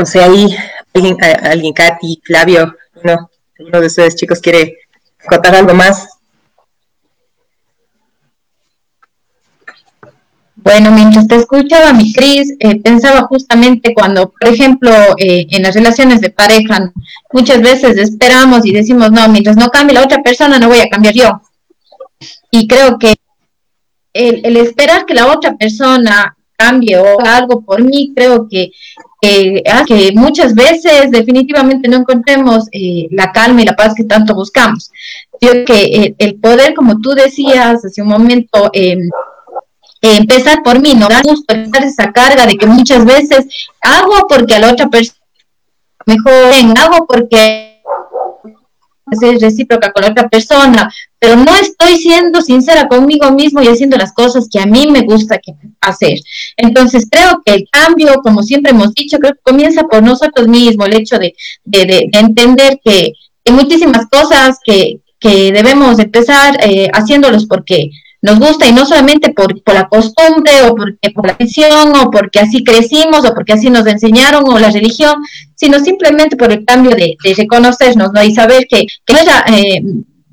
O sea, ahí alguien, alguien Katy, Flavio, uno, uno de ustedes chicos quiere contar algo más. Bueno, mientras te escuchaba, mi Cris, eh, pensaba justamente cuando, por ejemplo, eh, en las relaciones de pareja, muchas veces esperamos y decimos, no, mientras no cambie la otra persona, no voy a cambiar yo. Y creo que el, el esperar que la otra persona cambie o haga algo por mí, creo que, que muchas veces definitivamente no encontremos eh, la calma y la paz que tanto buscamos. Yo que eh, el poder, como tú decías hace un momento, em, empezar por mí, no da gusto esa carga de que muchas veces hago porque a la otra persona mejor hago porque es recíproca con la otra persona, pero no estoy siendo sincera conmigo mismo y haciendo las cosas que a mí me gusta hacer. Entonces creo que el cambio, como siempre hemos dicho, creo que comienza por nosotros mismos, el hecho de, entender que hay muchísimas cosas que, debemos empezar eh, haciéndolos porque nos gusta y no solamente por, la costumbre o porque por la visión o porque así crecimos o porque así nos enseñaron o la religión, sino simplemente por el cambio de, reconocernos ¿no? y saber que, que, eh,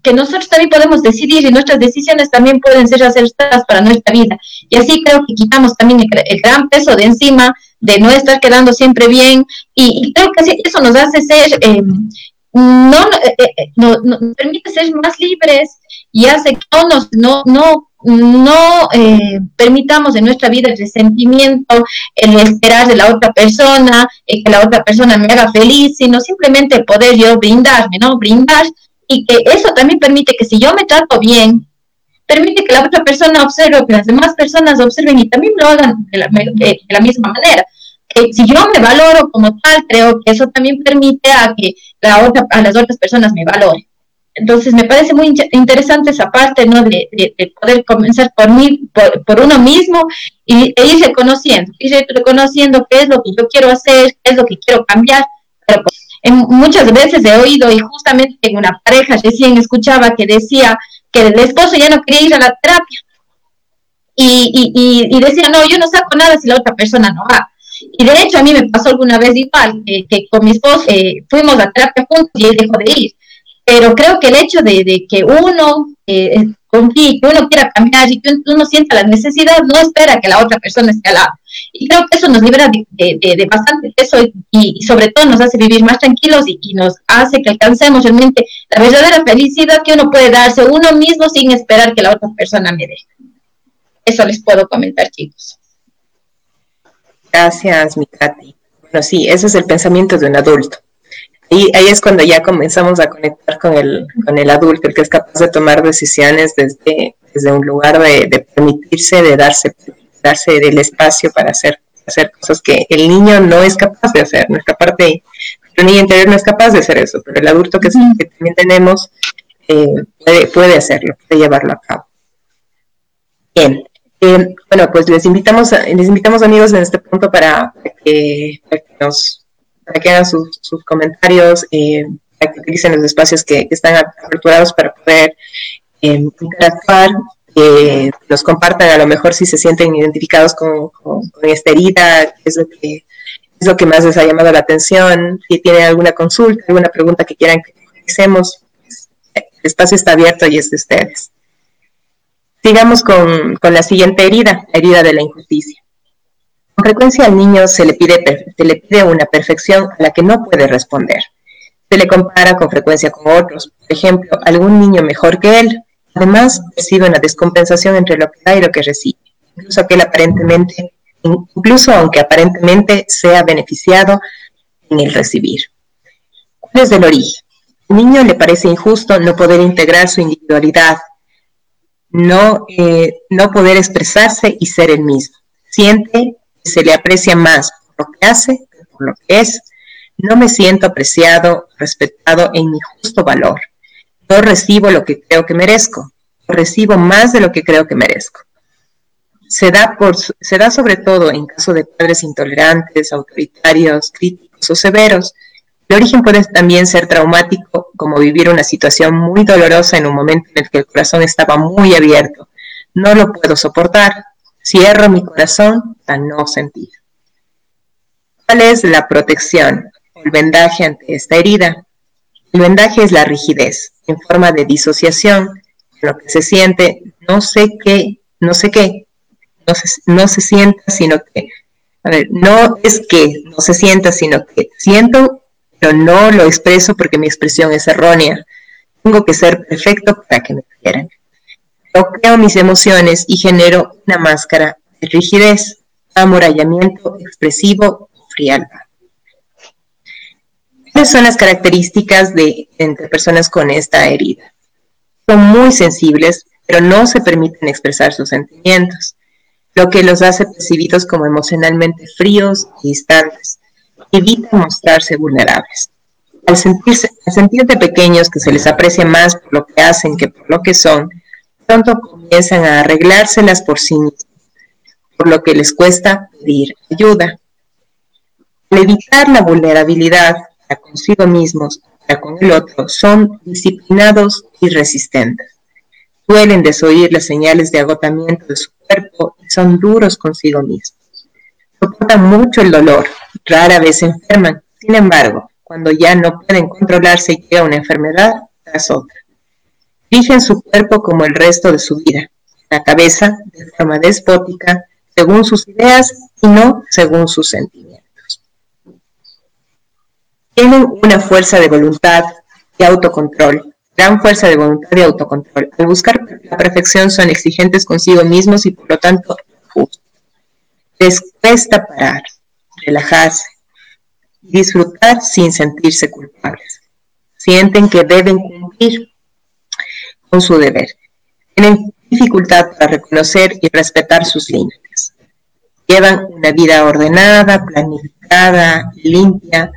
que nosotros también podemos decidir y nuestras decisiones también pueden ser acertadas para nuestra vida. Y así creo que quitamos también el, gran peso de encima de no estar quedando siempre bien y, creo que eso nos hace ser... Eh, no, no, nos permite ser más libres y hace que no, nos, no, no no eh, permitamos en nuestra vida el resentimiento, el esperar de la otra persona, que la otra persona me haga feliz, sino simplemente poder yo brindarme, ¿no? Brindar y que eso también permite que si yo me trato bien, permite que la otra persona observe, que las demás personas observen y también lo hagan de la, de la misma manera. Que si yo me valoro como tal, creo que eso también permite a que la otra, a las otras personas me valoren. Entonces me parece muy interesante esa parte, ¿no? De, poder comenzar por mí, por, uno mismo y, e ir reconociendo, ir reconociendo qué es lo que yo quiero hacer, qué es lo que quiero cambiar. Pero pues, muchas veces he oído y justamente en una pareja recién escuchaba que decía que el esposo ya no quería ir a la terapia. Y, y decía, no, yo no saco nada si la otra persona no va. Y de hecho a mí me pasó alguna vez igual, que, con mi esposo eh, fuimos a terapia juntos y él dejó de ir pero creo que el hecho de, que uno eh, confíe, que uno quiera cambiar y que uno sienta la necesidad, no espera que la otra persona esté al lado. Y creo que eso nos libera de, bastante peso y, sobre todo nos hace vivir más tranquilos y, nos hace que alcancemos realmente la verdadera felicidad que uno puede darse uno mismo sin esperar que la otra persona me dé. Eso les puedo comentar, chicos. Gracias, mi Katy. Bueno, sí, ese es el pensamiento de un adulto. Y ahí es cuando ya comenzamos a conectar con el, con el adulto, el que es capaz de tomar decisiones desde, desde un lugar de, permitirse, de darse, darse el espacio para hacer, hacer cosas que el niño no es capaz de hacer. Nuestra parte, el niño interior no es capaz de hacer eso, pero el adulto que, que también tenemos eh, puede, puede hacerlo, puede llevarlo a cabo. Bien. Eh, bueno, pues les invitamos, les invitamos amigos en este punto para que, que nos para que hagan sus, comentarios, eh, para que utilicen los espacios que, están aperturados para poder eh, interactuar, que nos compartan a lo mejor si se sienten identificados con, esta herida, qué es lo que es lo que más les ha llamado la atención, si tienen alguna consulta, alguna pregunta que quieran que realicemos, el espacio está abierto y es de ustedes. Sigamos con, con la siguiente herida, la herida de la injusticia. Con frecuencia al niño se le, pide, se le pide una perfección a la que no puede responder. Se le compara con frecuencia con otros, por ejemplo, algún niño mejor que él. Además, percibe una descompensación entre lo que da y lo que recibe, incluso aquel aparentemente, incluso aunque aparentemente sea beneficiado en el recibir. ¿Cuál es el origen? Al niño le parece injusto no poder integrar su individualidad, no, eh, no poder expresarse y ser el mismo. Siente se le aprecia más por lo que hace que por lo que es. No me siento apreciado, respetado en mi justo valor. No recibo lo que creo que merezco. Recibo más de lo que creo que merezco. Se da, por, se da sobre todo en caso de padres intolerantes, autoritarios, críticos o severos. El origen puede también ser traumático, como vivir una situación muy dolorosa en un momento en el que el corazón estaba muy abierto. No lo puedo soportar, Cierro mi corazón a no sentir. ¿Cuál es la protección el vendaje ante esta herida? El vendaje es la rigidez en forma de disociación, lo que se siente, no sé qué, no sé qué, no se, no se sienta, sino que, a ver, no es que no se sienta, sino que siento, pero no lo expreso porque mi expresión es errónea. Tengo que ser perfecto para que me quieran bloqueo mis emociones y genero una máscara de rigidez, amorallamiento expresivo o frialdad. ¿Cuáles son las características de entre personas con esta herida? Son muy sensibles, pero no se permiten expresar sus sentimientos, lo que los hace percibidos como emocionalmente fríos y distantes. Evitan mostrarse vulnerables. Al, sentirse, al sentirte pequeños que se les aprecia más por lo que hacen que por lo que son, pronto comienzan a arreglárselas por sí mismos, por lo que les cuesta pedir ayuda. Al evitar la vulnerabilidad para consigo mismos, para con el otro, son disciplinados y resistentes. Suelen desoír las señales de agotamiento de su cuerpo y son duros consigo mismos. Soportan mucho el dolor, rara vez se enferman. Sin embargo, cuando ya no pueden controlarse llega una enfermedad tras otra en su cuerpo como el resto de su vida, la cabeza de forma despótica, según sus ideas y no según sus sentimientos. Tienen una fuerza de voluntad y autocontrol, gran fuerza de voluntad y autocontrol. Al buscar la perfección son exigentes consigo mismos y por lo tanto justos. Les cuesta parar, relajarse y disfrutar sin sentirse culpables. Sienten que deben cumplir con su deber. Tienen dificultad para reconocer y respetar sus límites. Llevan una vida ordenada, planificada, limpia,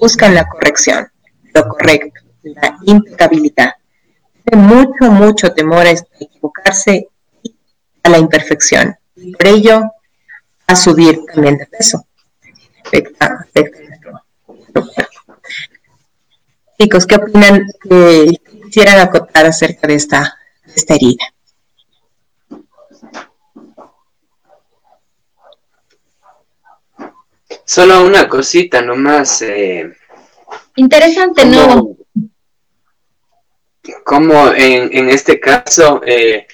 buscan la corrección, lo correcto, la impecabilidad. Tienen mucho, mucho temor a equivocarse y a la imperfección. Y por ello, a subir también de peso. Afecta, afecta Chicos, ¿qué opinan? que quisieran acotar acerca de esta, esta herida? Solo una cosita nomás. Eh, Interesante, ¿no? Como en, en este caso, eh,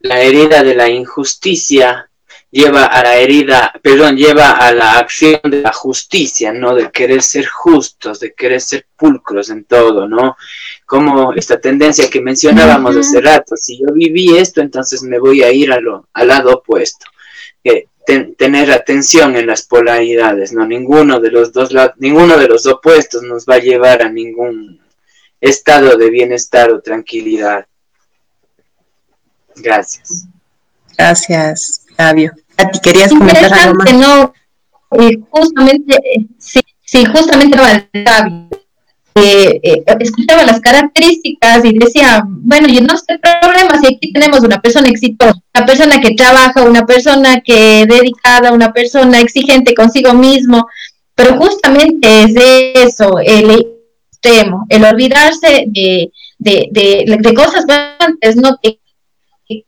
la herida de la injusticia lleva a la herida, perdón, lleva a la acción de la justicia, ¿no? De querer ser justos, de querer ser pulcros en todo, ¿no? Como esta tendencia que mencionábamos hace rato, si yo viví esto, entonces me voy a ir a lo, al lado opuesto. Que tener atención en las polaridades, ¿no? Ninguno de los dos ninguno de los opuestos nos va a llevar a ningún estado de bienestar o tranquilidad. Gracias. Gracias, Fabio. ¿A ti querías comentar algo más? No, eh, justamente, eh, sí, sí, justamente no, eh, escuchaba las características y decía, bueno, yo no sé problema si aquí tenemos una persona exitosa, una persona que trabaja, una persona que dedicada, una persona exigente consigo mismo, pero justamente es de eso, el extremo, el olvidarse de, de, de, de cosas antes, ¿no? Que,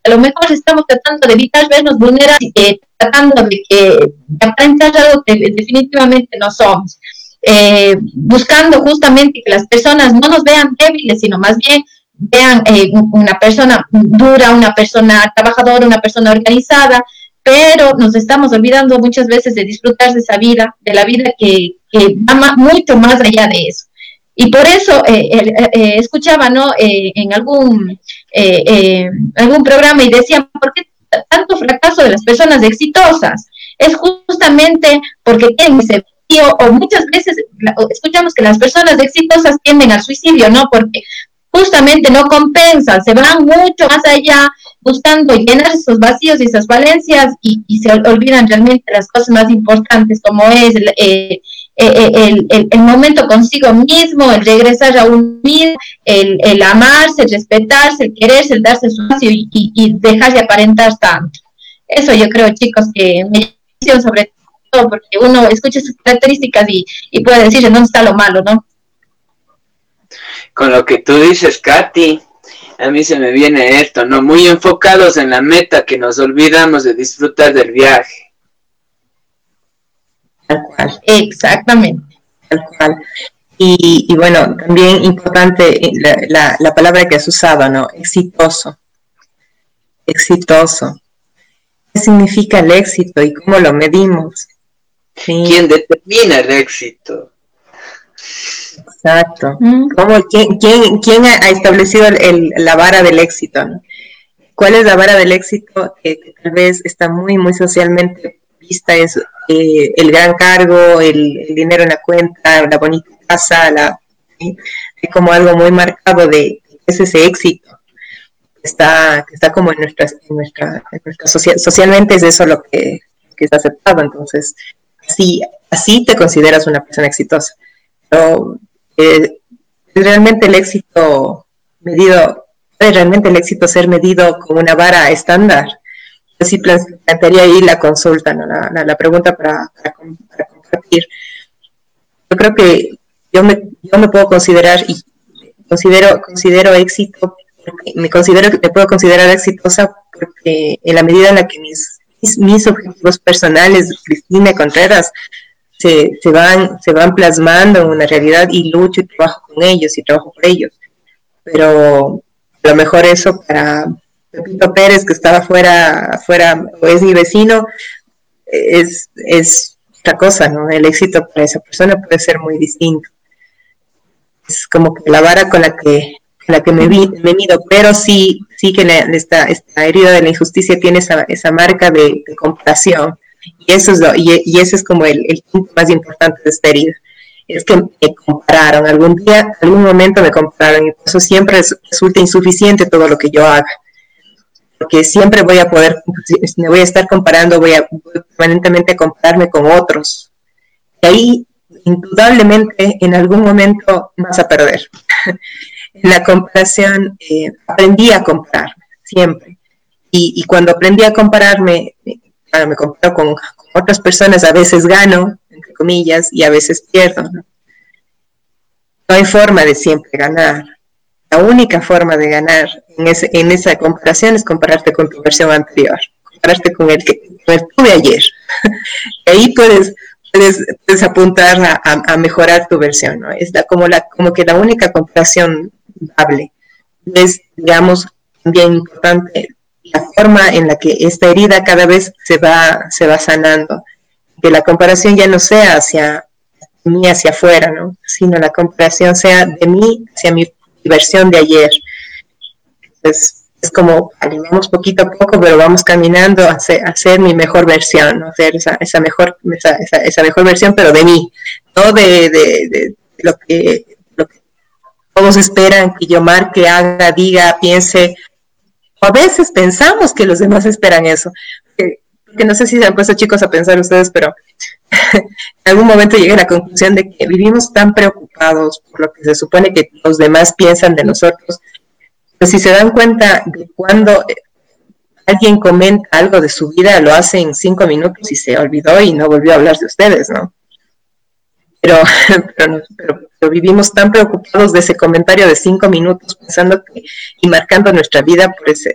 a lo mejor estamos tratando de evitar vernos vulnerables, eh, tratando de que aparentar algo que definitivamente no somos. Eh, buscando justamente que las personas no nos vean débiles, sino más bien vean eh, una persona dura, una persona trabajadora, una persona organizada, pero nos estamos olvidando muchas veces de disfrutar de esa vida, de la vida que, que va mucho más allá de eso. Y por eso eh, eh escuchaba ¿no? en algún, algún programa y decían, ¿por qué tanto fracaso de las personas exitosas? Es justamente porque tienen ese o muchas veces escuchamos que las personas exitosas tienden al suicidio, ¿no? Porque justamente no compensan, se van mucho más allá buscando llenar esos vacíos y esas valencias y, se olvidan realmente las cosas más importantes como es eh, eh, eh, el, momento consigo mismo, el regresar a un mismo, el, amarse, el respetarse, el quererse, el darse su espacio y, y, dejar de aparentar tanto. Eso yo creo, chicos, que me sobre porque uno escucha sus características y, puede decir en dónde está lo malo, ¿no? Con lo que tú dices, Katy, a mí se me viene esto, ¿no? Muy enfocados en la meta que nos olvidamos de disfrutar del viaje. Tal cual. Exactamente. Tal cual. Y, y bueno, también importante eh, la, la palabra que has usado, ¿no? Exitoso. Exitoso. ¿Qué significa el éxito y cómo lo medimos? ¿Quién determina el éxito? Exacto. Mm. quién, ha establecido la vara del éxito? ¿Cuál es la vara del éxito que, tal vez está muy, muy socialmente Es eh, el gran cargo, el, dinero en la cuenta, la bonita casa, la, es como algo muy marcado de es ese éxito. Está, está como en nuestra, en nuestra, socialmente es eso lo que, que está aceptado. Entonces, así, así te consideras una persona exitosa. Pero eh, realmente el éxito medido, es realmente el éxito ser medido con una vara estándar. Sí plantearía ahí la consulta, la, pregunta para, compartir. Yo creo que yo me, yo me puedo considerar y considero, considero éxito, me considero que me puedo considerar exitosa porque en la medida en la que mis mis, objetivos personales, Cristina Contreras, se, se, van, se van plasmando en una realidad y lucho y trabajo con ellos y trabajo por ellos. Pero a lo mejor eso para Pepito Pérez, que estaba fuera, fuera o es mi vecino, es, otra cosa, ¿no? El éxito para esa persona puede ser muy distinto. es como que la vara con la que, la que me, vi, me mido, pero sí, sí que esta, esta herida de la injusticia tiene esa, esa marca de, comparación. Y eso es, y, y, ese es como el, punto más importante de esta herida es que me compararon, algún día, algún momento me compararon, y eso siempre resulta insuficiente todo lo que yo haga, porque siempre voy a poder, me voy a estar comparando, voy a permanentemente compararme con otros, y ahí indudablemente en algún momento vas a perder. en la comparación eh, aprendí a compararme, siempre, y, cuando aprendí a compararme, me comparo con, otras personas, a veces gano, entre comillas, y a veces pierdo. ¿no? hay forma de siempre ganar. La única forma de ganar en, en esa comparación es compararte con tu versión anterior, compararte con el, que, con de ayer. ahí puedes, puedes, apuntar a, mejorar tu versión. ¿no? Es la, como, la, como que la única comparación viable. Es, digamos, bien importante la forma en la que esta herida cada vez se va, se va sanando. Que la comparación ya no sea hacia mí hacia afuera, ¿no? Sino la comparación sea de mí hacia mi versión de ayer. Entonces, es como, vamos poquito a poco, pero vamos caminando a ser, mi mejor versión, ¿no? Hacer esa, esa mejor, esa, esa, mejor versión, pero de mí, no de, de, de lo, que, lo que todos esperan que yo marque, haga, diga, piense, a veces pensamos que los demás esperan eso. Que, no sé si se han puesto chicos a pensar ustedes, pero en algún momento llegué a la conclusión de que vivimos tan preocupados por lo que se supone que los demás piensan de nosotros. Pues si se dan cuenta de cuando alguien comenta algo de su vida, lo hace en cinco minutos y se olvidó y no volvió a hablar de ustedes, ¿no? Pero, pero, vivimos tan preocupados de ese comentario de cinco minutos, pensando que, y marcando nuestra vida por ese,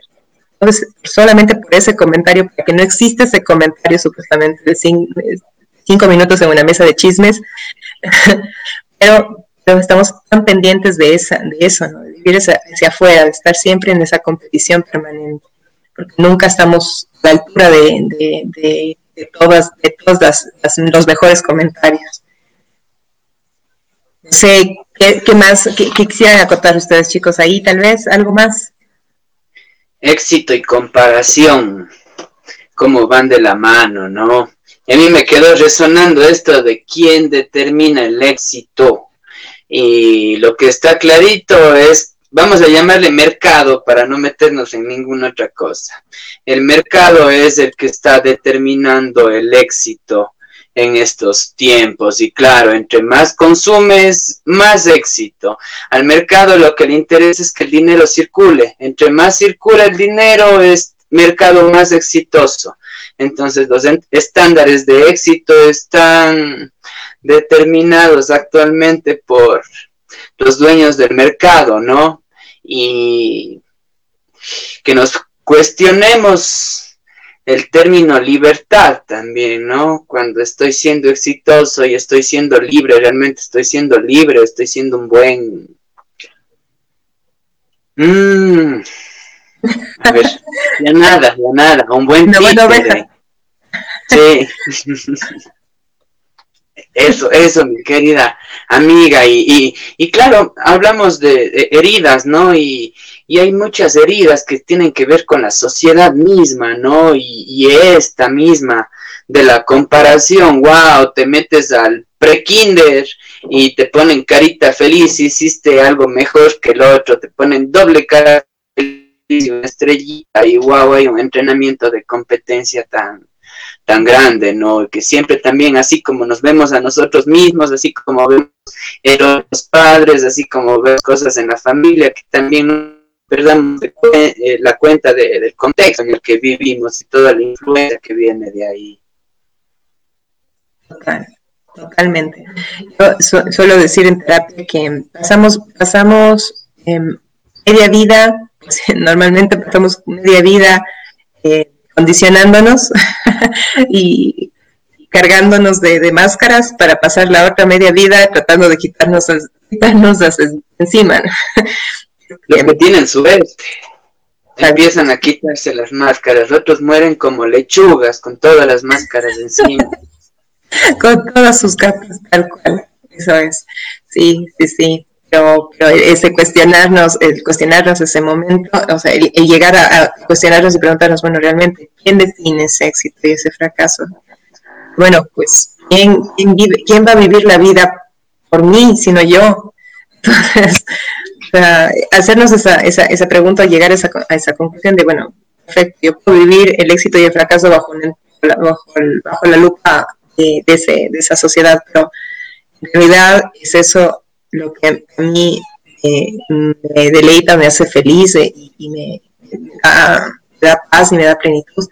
solamente por ese comentario, porque no existe ese comentario supuestamente de cinco, minutos en una mesa de chismes, pero, estamos tan pendientes de, esa, de eso, ¿no? de vivir hacia, afuera, de estar siempre en esa competición permanente, porque nunca estamos a la altura de, de, todas, de todos los mejores comentarios. No sé, ¿qué, más qué, quisieran acotar ustedes, chicos? Ahí tal vez, algo más. Éxito y comparación, cómo van de la mano, ¿no? Y a mí me quedó resonando esto de quién determina el éxito. Y lo que está clarito es, vamos a llamarle mercado para no meternos en ninguna otra cosa. El mercado es el que está determinando el éxito en estos tiempos. Y claro, entre más consumes, más éxito. Al mercado lo que le interesa es que el dinero circule. Entre más circula el dinero, es mercado más exitoso. Entonces, los estándares de éxito están determinados actualmente por los dueños del mercado, ¿no? Y que nos cuestionemos el término libertad también, ¿no? Cuando estoy siendo exitoso y estoy siendo libre, realmente estoy siendo libre, estoy siendo un buen... Mm. A ver, ya nada, ya nada, un buen no, Sí. Eso, eso, mi querida amiga. Y, y, claro, hablamos de, heridas, ¿no? Y, y, hay muchas heridas que tienen que ver con la sociedad misma, ¿no? Y, esta misma de la comparación, wow, te metes al pre-kinder y te ponen carita feliz, hiciste algo mejor que el otro, te ponen doble cara feliz, una estrellita y wow, hay un entrenamiento de competencia tan, tan grande, ¿no? Que siempre también, así como nos vemos a nosotros mismos, así como vemos a los padres, así como vemos cosas en la familia, que también perdamos eh, la cuenta del contexto en el que vivimos y toda la influencia que viene de ahí. Total, totalmente. Yo suelo decir en terapia que pasamos, pasamos media vida, normalmente pasamos media vida eh, condicionándonos y cargándonos de, máscaras para pasar la otra media vida tratando de quitarnos, quitarnos encima. Los que tienen suerte empiezan a quitarse las máscaras, otros mueren como lechugas con todas las máscaras encima. con todas sus capas, tal cual. Eso es. Sí, sí, sí. Pero, ese cuestionarnos, el cuestionarnos ese momento, o sea, el, llegar a, cuestionarnos y preguntarnos, bueno, realmente, ¿quién define ese éxito y ese fracaso? Bueno, pues, ¿quién, quién, vive, quién va a vivir la vida por mí, sino yo? Entonces, hacernos esa, esa, esa pregunta, llegar a esa, a esa conclusión de, bueno, perfecto, yo puedo vivir el éxito y el fracaso bajo, bajo, bajo la lupa de, ese, de esa sociedad, pero en realidad es eso lo que a mí eh, me deleita, me hace feliz eh, y, me, da, paz y me da plenitud.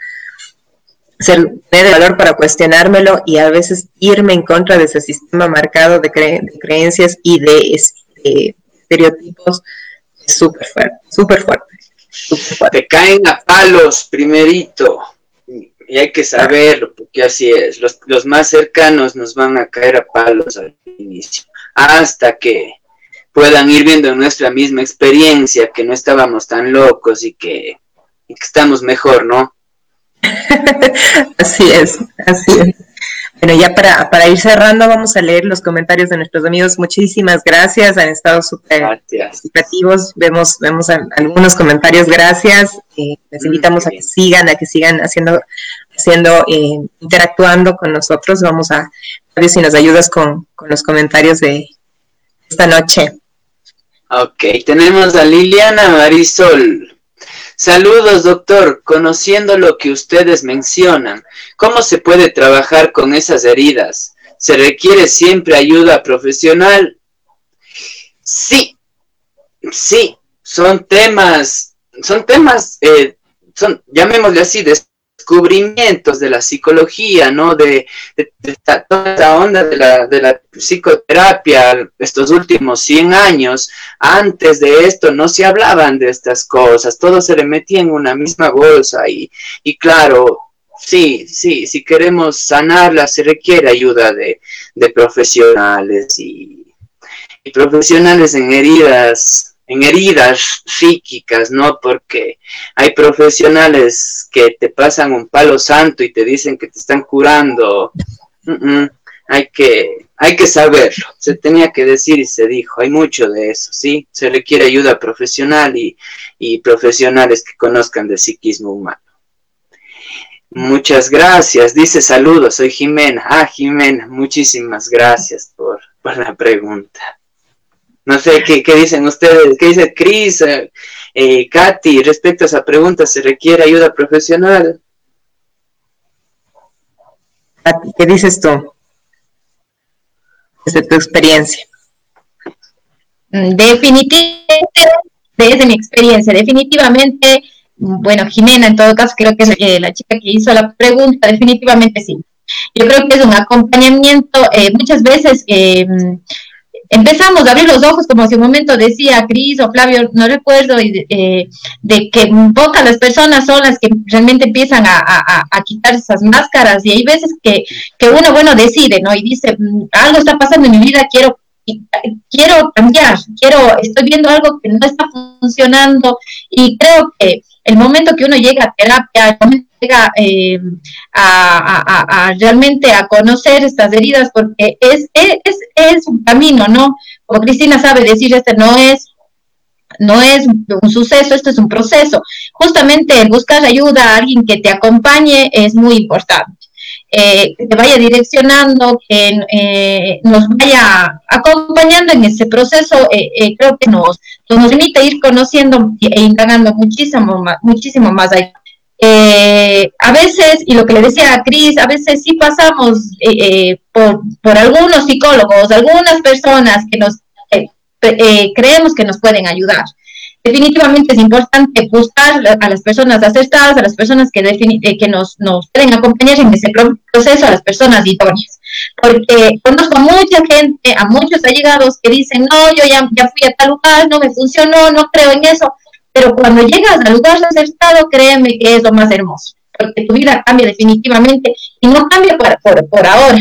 Ser, tener valor para cuestionármelo y a veces irme en contra de ese sistema marcado de, creencias y de, estereotipos es súper fuerte, súper fuerte, Te caen a palos primerito y hay que saberlo porque así es. Los más cercanos nos van a caer a palos al inicio hasta que puedan ir viendo nuestra misma experiencia, que no estábamos tan locos y que, estamos mejor, ¿no? así es, así es. Bueno, ya para, para, ir cerrando, vamos a leer los comentarios de nuestros amigos. Muchísimas gracias, han estado súper creativos. Vemos, vemos algunos comentarios, gracias. Eh, les mm, invitamos a que sigan, a que sigan haciendo, haciendo eh, interactuando con nosotros. Vamos a ver si nos ayudas con, con los comentarios de esta noche. Ok, tenemos a Liliana Marisol. Saludos, doctor. Conociendo lo que ustedes mencionan, ¿cómo se puede trabajar con esas heridas? ¿Se requiere siempre ayuda profesional? Sí, sí, son temas, son temas, eh, son, llamémosle así, de descubrimientos de la psicología, ¿no? De, toda esta onda de la, de la, psicoterapia estos últimos 100 años. Antes de esto no se hablaban de estas cosas, todo se le metía en una misma bolsa y, y claro, sí, sí, si queremos sanarla se requiere ayuda de, de profesionales y, y profesionales en heridas en heridas psíquicas, ¿no? Porque hay profesionales que te pasan un palo santo y te dicen que te están curando. Hay que, hay que saberlo. Se tenía que decir y se dijo. Hay mucho de eso, ¿sí? Se requiere ayuda profesional y, y profesionales que conozcan de psiquismo humano. Muchas gracias. Dice saludos, soy Jimena. Ah, Jimena, muchísimas gracias por, por la pregunta. No sé qué, dicen ustedes, qué dice Cris, eh, eh, Katy, respecto a esa pregunta, ¿se requiere ayuda profesional? ¿qué dices tú? Desde tu experiencia. Mm, definitivamente, desde mi experiencia, definitivamente, bueno, Jimena, en todo caso, creo que es eh, la chica que hizo la pregunta, definitivamente sí. Yo creo que es un acompañamiento, muchas veces empezamos a abrir los ojos, como hace un momento decía Cris o Flavio, no recuerdo, eh, de que pocas las personas son las que realmente empiezan a, a, quitar esas máscaras y hay veces que, que uno, bueno, decide, ¿no? Y dice, mm, algo está pasando en mi vida, quiero quiero cambiar, quiero, estoy viendo algo que no está funcionando y creo que el momento que uno llega a terapia, el momento que llega eh, a, realmente a conocer estas heridas, porque es, es, es un camino, ¿no? Como Cristina sabe decir, este no es no es un suceso, esto es un proceso. Justamente buscar ayuda a alguien que te acompañe es muy importante. Eh, que vaya direccionando, que eh, nos vaya acompañando en ese proceso, eh, creo que nos, nos permite ir conociendo e indagando muchísimo más, muchísimo más allá. a veces, y lo que le decía a Cris, a veces sí pasamos por, por algunos psicólogos, algunas personas que nos creemos que nos pueden ayudar definitivamente es importante buscar a las personas acertadas, a las personas que, eh, que nos, nos pueden acompañar en ese proceso, a las personas idóneas. Porque conozco a mucha gente, a muchos allegados que dicen, no, yo ya, ya fui a tal lugar, no me funcionó, no creo en eso. Pero cuando llegas al lugar acertado, créeme que es lo más hermoso, porque tu vida cambia definitivamente y no cambia por, por, por ahora.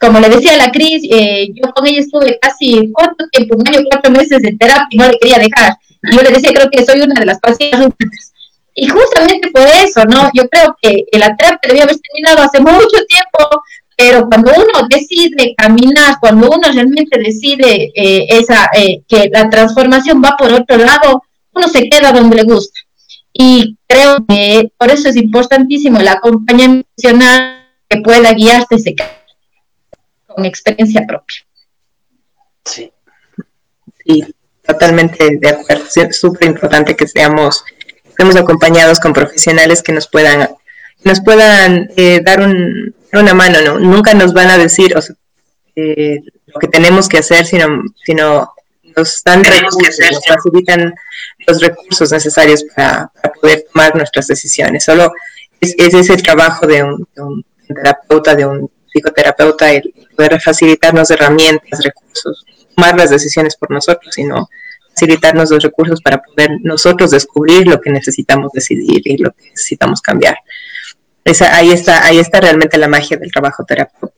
Como le decía la Cris, eh, yo con ella estuve casi, ¿cuánto tiempo? Un año, cuatro meses de terapia y no le quería dejar yo le decía, creo que soy una de las pacientes. Y justamente por eso, ¿no? Yo creo que la terapia debía haber terminado hace mucho tiempo, pero cuando uno decide caminar, cuando uno realmente decide eh, esa, eh, que la transformación va por otro lado, uno se queda donde le gusta. Y creo que por eso es importantísimo el acompañamiento que pueda guiarse con experiencia propia. Sí. Sí, totalmente de acuerdo. Es súper importante que seamos, estemos acompañados con profesionales que nos puedan, nos puedan eh, dar un, una mano, ¿no? Nunca nos van a decir eh, lo que tenemos que hacer, sino, sino nos dan recursos, nos facilitan los recursos necesarios para, poder tomar nuestras decisiones. Solo es, ese el trabajo de un, terapeuta, de un psicoterapeuta, el poder facilitarnos herramientas, recursos, tomar las decisiones por nosotros, sino facilitarnos los recursos para poder nosotros descubrir lo que necesitamos decidir y lo que necesitamos cambiar ahí, está, ahí está realmente la magia del trabajo terapéutico.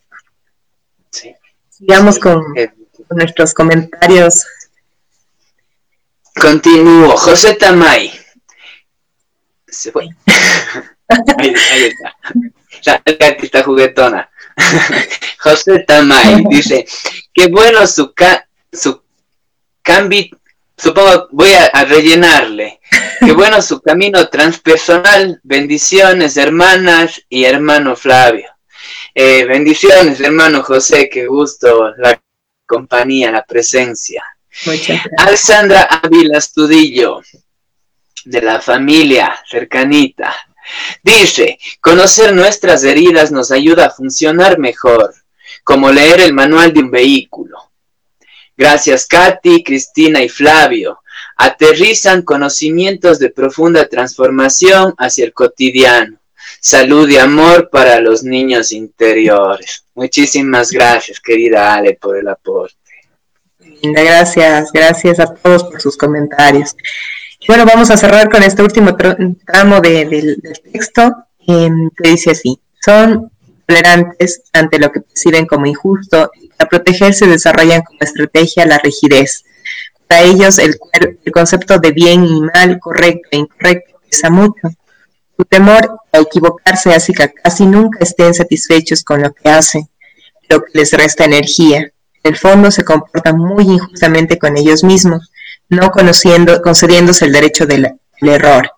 Sí. Sigamos con, nuestros comentarios. Continúo. José Tamay. Se fue. ahí, está. Ya, está juguetona. José Tamay dice, qué bueno su, su cambio, supongo voy a rellenarle. Qué bueno su camino transpersonal. Bendiciones, hermanas y hermano Flavio. Eh, bendiciones, hermano José. Qué gusto la compañía, la presencia. Alexandra Ávila Estudillo, de la familia cercanita. Dice, conocer nuestras heridas nos ayuda a funcionar mejor, como leer el manual de un vehículo. Gracias, Katy, Cristina y Flavio aterrizan conocimientos de profunda transformación hacia el cotidiano. Salud y amor para los niños interiores. Muchísimas gracias, querida Ale, por el aporte. Gracias, gracias a todos por sus comentarios. Bueno, vamos a cerrar con este último tramo del texto que dice así. Son tolerantes ante lo que perciben como injusto y para protegerse desarrollan como estrategia la rigidez para ellos el, concepto de bien y mal, correcto e incorrecto pesa mucho. Su temor a equivocarse hace que casi nunca estén satisfechos con lo que hacen, lo que les resta energía. En el fondo se comportan muy injustamente con ellos mismos, no conociendo, concediéndose el derecho del, error,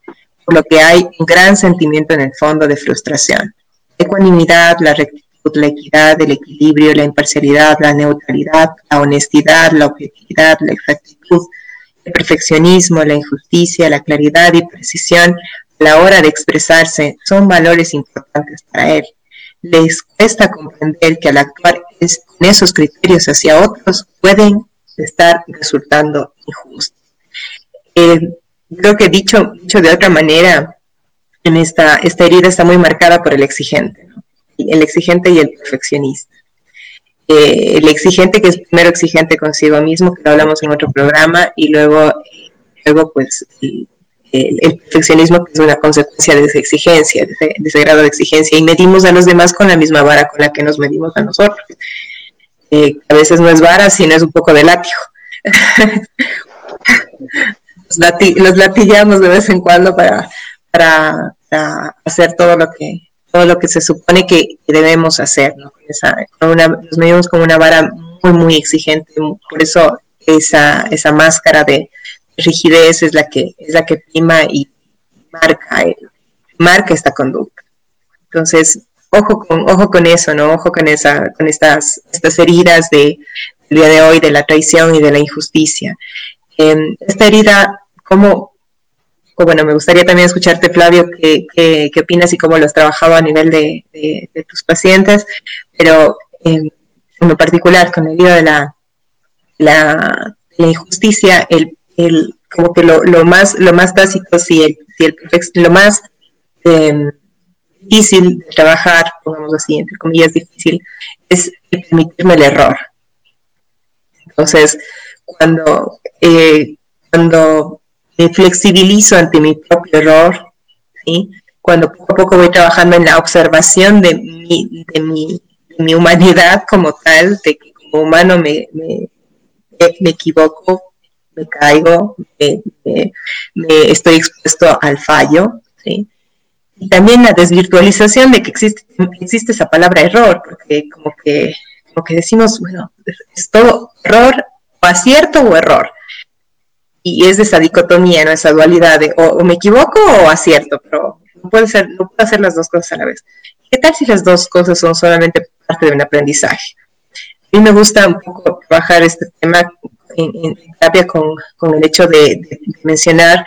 por lo que hay un gran sentimiento en el fondo de frustración. Ecuanimidad, la rectitud, la equidad, el equilibrio, la imparcialidad, la neutralidad, la honestidad, la objetividad, la exactitud, el perfeccionismo, la injusticia, la claridad y precisión a la hora de expresarse son valores importantes para él. Les cuesta comprender que al actuar con esos criterios hacia otros pueden estar resultando injustos. Eh, creo que dicho, dicho de otra manera, en esta, esta herida está muy marcada por el exigente el exigente y el perfeccionista. Eh, el exigente que es primero exigente consigo mismo, que lo hablamos en otro programa, y luego, luego pues el, perfeccionismo que es una consecuencia de esa exigencia, de ese, grado de exigencia, y medimos a los demás con la misma vara con la que nos medimos a nosotros. Eh, a veces no es vara, sino es un poco de látigo. los, latillamos de vez en cuando para, para hacer todo lo que todo lo que se supone que debemos hacer, ¿no? nos medimos con una vara muy, muy exigente, por eso esa, esa máscara de rigidez es la que, es la que prima y marca, marca esta conducta. Entonces, ojo con, ojo con eso, ¿no? Ojo con esa, con estas, estas heridas de, del día de hoy, de la traición y de la injusticia. Em, esta herida, ¿cómo, bueno, me gustaría también escucharte, Flavio, qué, qué, opinas y cómo lo has trabajado a nivel de, tus pacientes, pero en lo particular, con el día de la, la, injusticia, el, el, como que lo, lo, más, lo más básico, si el, si el, lo más em, difícil de trabajar, pongamos así, entre comillas, difícil, es permitirme el error. Entonces, cuando, eh, cuando me flexibilizo ante mi propio error, ¿sí? cuando poco a poco voy trabajando en la observación de mi, de mi, mi humanidad como tal, de que como humano me, me, me equivoco, me caigo, me, estoy expuesto al fallo, ¿sí? y también la desvirtualización de que existe, existe esa palabra error, porque como que, como que decimos, bueno, es todo error o acierto o error. Y es de esa dicotomía, ¿no? Esa dualidad de o, me equivoco o acierto, pero no puede ser, no puedo hacer las dos cosas a la vez. ¿Qué tal si las dos cosas son solamente parte de un aprendizaje? A mí me gusta un poco trabajar este tema en, terapia con, con, el hecho de, mencionar,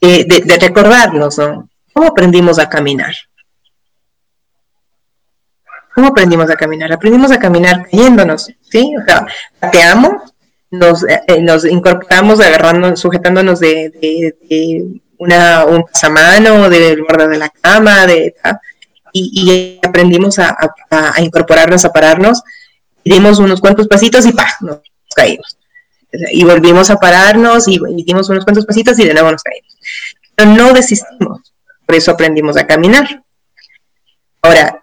eh, de, de, recordarnos, ¿no? ¿Cómo aprendimos a caminar? ¿Cómo aprendimos a caminar? Aprendimos a caminar cayéndonos, ¿sí? O sea, pateamos, nos, eh, eh, nos incorporamos agarrando, sujetándonos de, una, un pasamano, del borde de la cama, de, y, aprendimos a, a, incorporarnos, a pararnos, y dimos unos cuantos pasitos y ¡pah! nos caímos. Y volvimos a pararnos y, y dimos unos cuantos pasitos y de nuevo nos caímos. Pero no desistimos, por eso aprendimos a caminar. Ahora,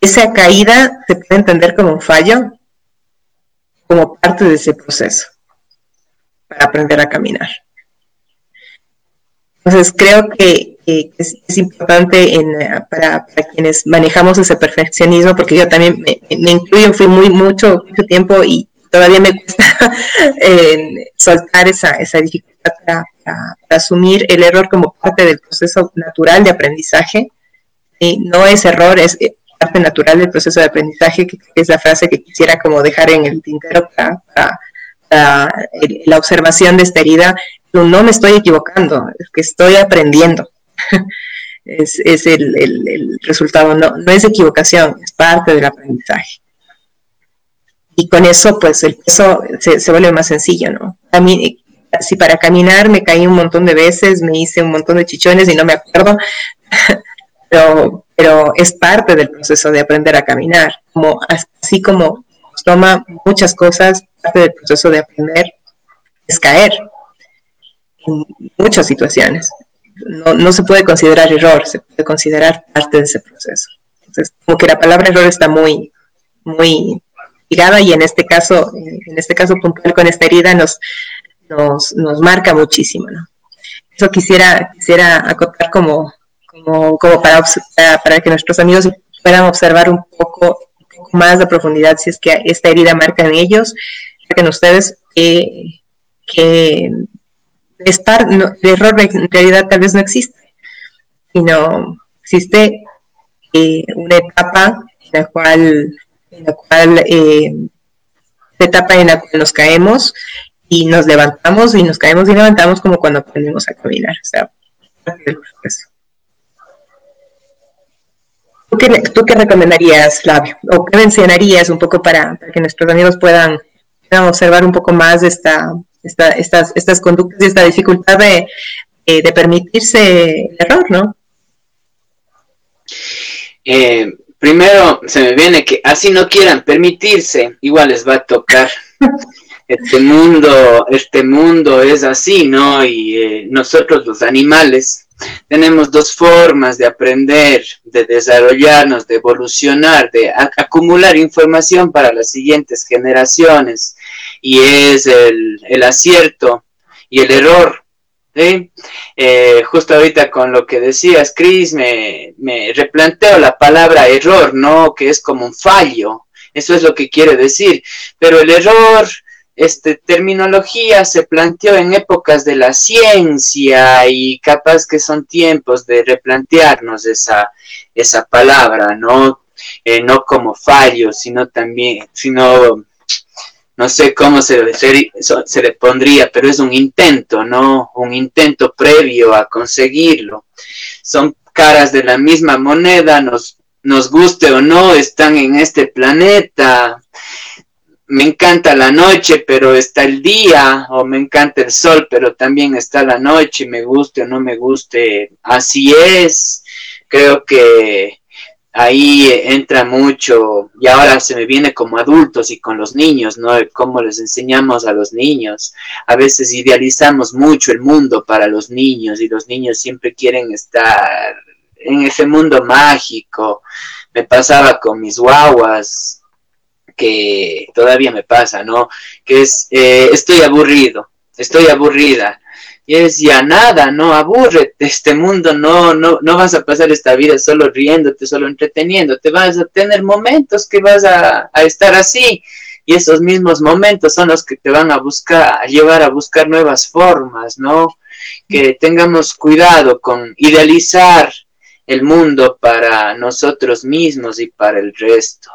esa caída se puede entender como un fallo, como parte de ese proceso para aprender a caminar. Entonces, creo que, es, importante para, quienes manejamos ese perfeccionismo, porque yo también me, incluyo, fui muy mucho, mucho tiempo y todavía me cuesta soltar esa, esa dificultad para, asumir el error como parte del proceso natural de aprendizaje. Y no es error, es parte natural del proceso de aprendizaje, que es la frase que quisiera como dejar en el tintero para, la observación de esta herida. No, me estoy equivocando, es que estoy aprendiendo. es, el, resultado, no, es equivocación, es parte del aprendizaje. Y con eso, pues el peso se, vuelve más sencillo, ¿no? A mí, si para caminar me caí un montón de veces, me hice un montón de chichones y no me acuerdo, pero, pero es parte del proceso de aprender a caminar, como, así como toma muchas cosas, parte del proceso de aprender es caer en muchas situaciones. No, no se puede considerar error, se puede considerar parte de ese proceso. Entonces, como que la palabra error está muy, muy ligada y en este caso, en este caso puntual con esta herida nos, nos, nos marca muchísimo, ¿no? Eso quisiera, quisiera acotar como, como, como para, para que nuestros amigos puedan observar un poco, más de profundidad si es que esta herida marca en ellos, en ustedes que, que es el error en realidad tal vez no existe, sino existe eh, una etapa en la cual, en la cual eh, etapa en la cual nos caemos y nos levantamos y nos caemos y levantamos como cuando aprendimos a caminar. O sea, del proceso. ¿Tú qué, recomendarías, Flavio? ¿O qué mencionarías un poco para, que nuestros amigos puedan, observar un poco más esta, estas, estas conductas y esta dificultad de, de permitirse el error, ¿no? Eh, primero se me viene que así no quieran permitirse, igual les va a tocar. Este mundo, este mundo es así, ¿no? Y eh, nosotros los animales tenemos dos formas de aprender, de desarrollarnos, de evolucionar, de acumular información para las siguientes generaciones. Y es el, acierto y el error. Eh, justo ahorita con lo que decías, Chris, me, me replanteo la palabra error, ¿no? Que es como un fallo. Eso es lo que quiere decir. Pero el error este, terminología se planteó en épocas de la ciencia y capaz que son tiempos de replantearnos esa, esa palabra, ¿no? Eh, no como fallo, sino también, sino, no sé cómo se, se, se le pondría, pero es un intento, ¿no? Un intento previo a conseguirlo. Son caras de la misma moneda, nos, nos guste o no, están en este planeta me encanta la noche, pero está el día, o me encanta el sol, pero también está la noche, me guste o no me guste, así es. Creo que ahí entra mucho, y ahora se me viene como adultos y con los niños, ¿no? Cómo les enseñamos a los niños. A veces idealizamos mucho el mundo para los niños y los niños siempre quieren estar en ese mundo mágico. Me pasaba con mis guaguas, que todavía me pasa, ¿no? Que es, eh, estoy aburrido, estoy aburrida. y es ya nada, no aburre este mundo, no, no, no vas a pasar esta vida solo riéndote, solo entreteniéndote, vas a tener momentos que vas a, a estar así, y esos mismos momentos son los que te van a buscar, a llevar a buscar nuevas formas, ¿no? Que tengamos cuidado con idealizar el mundo para nosotros mismos y para el resto.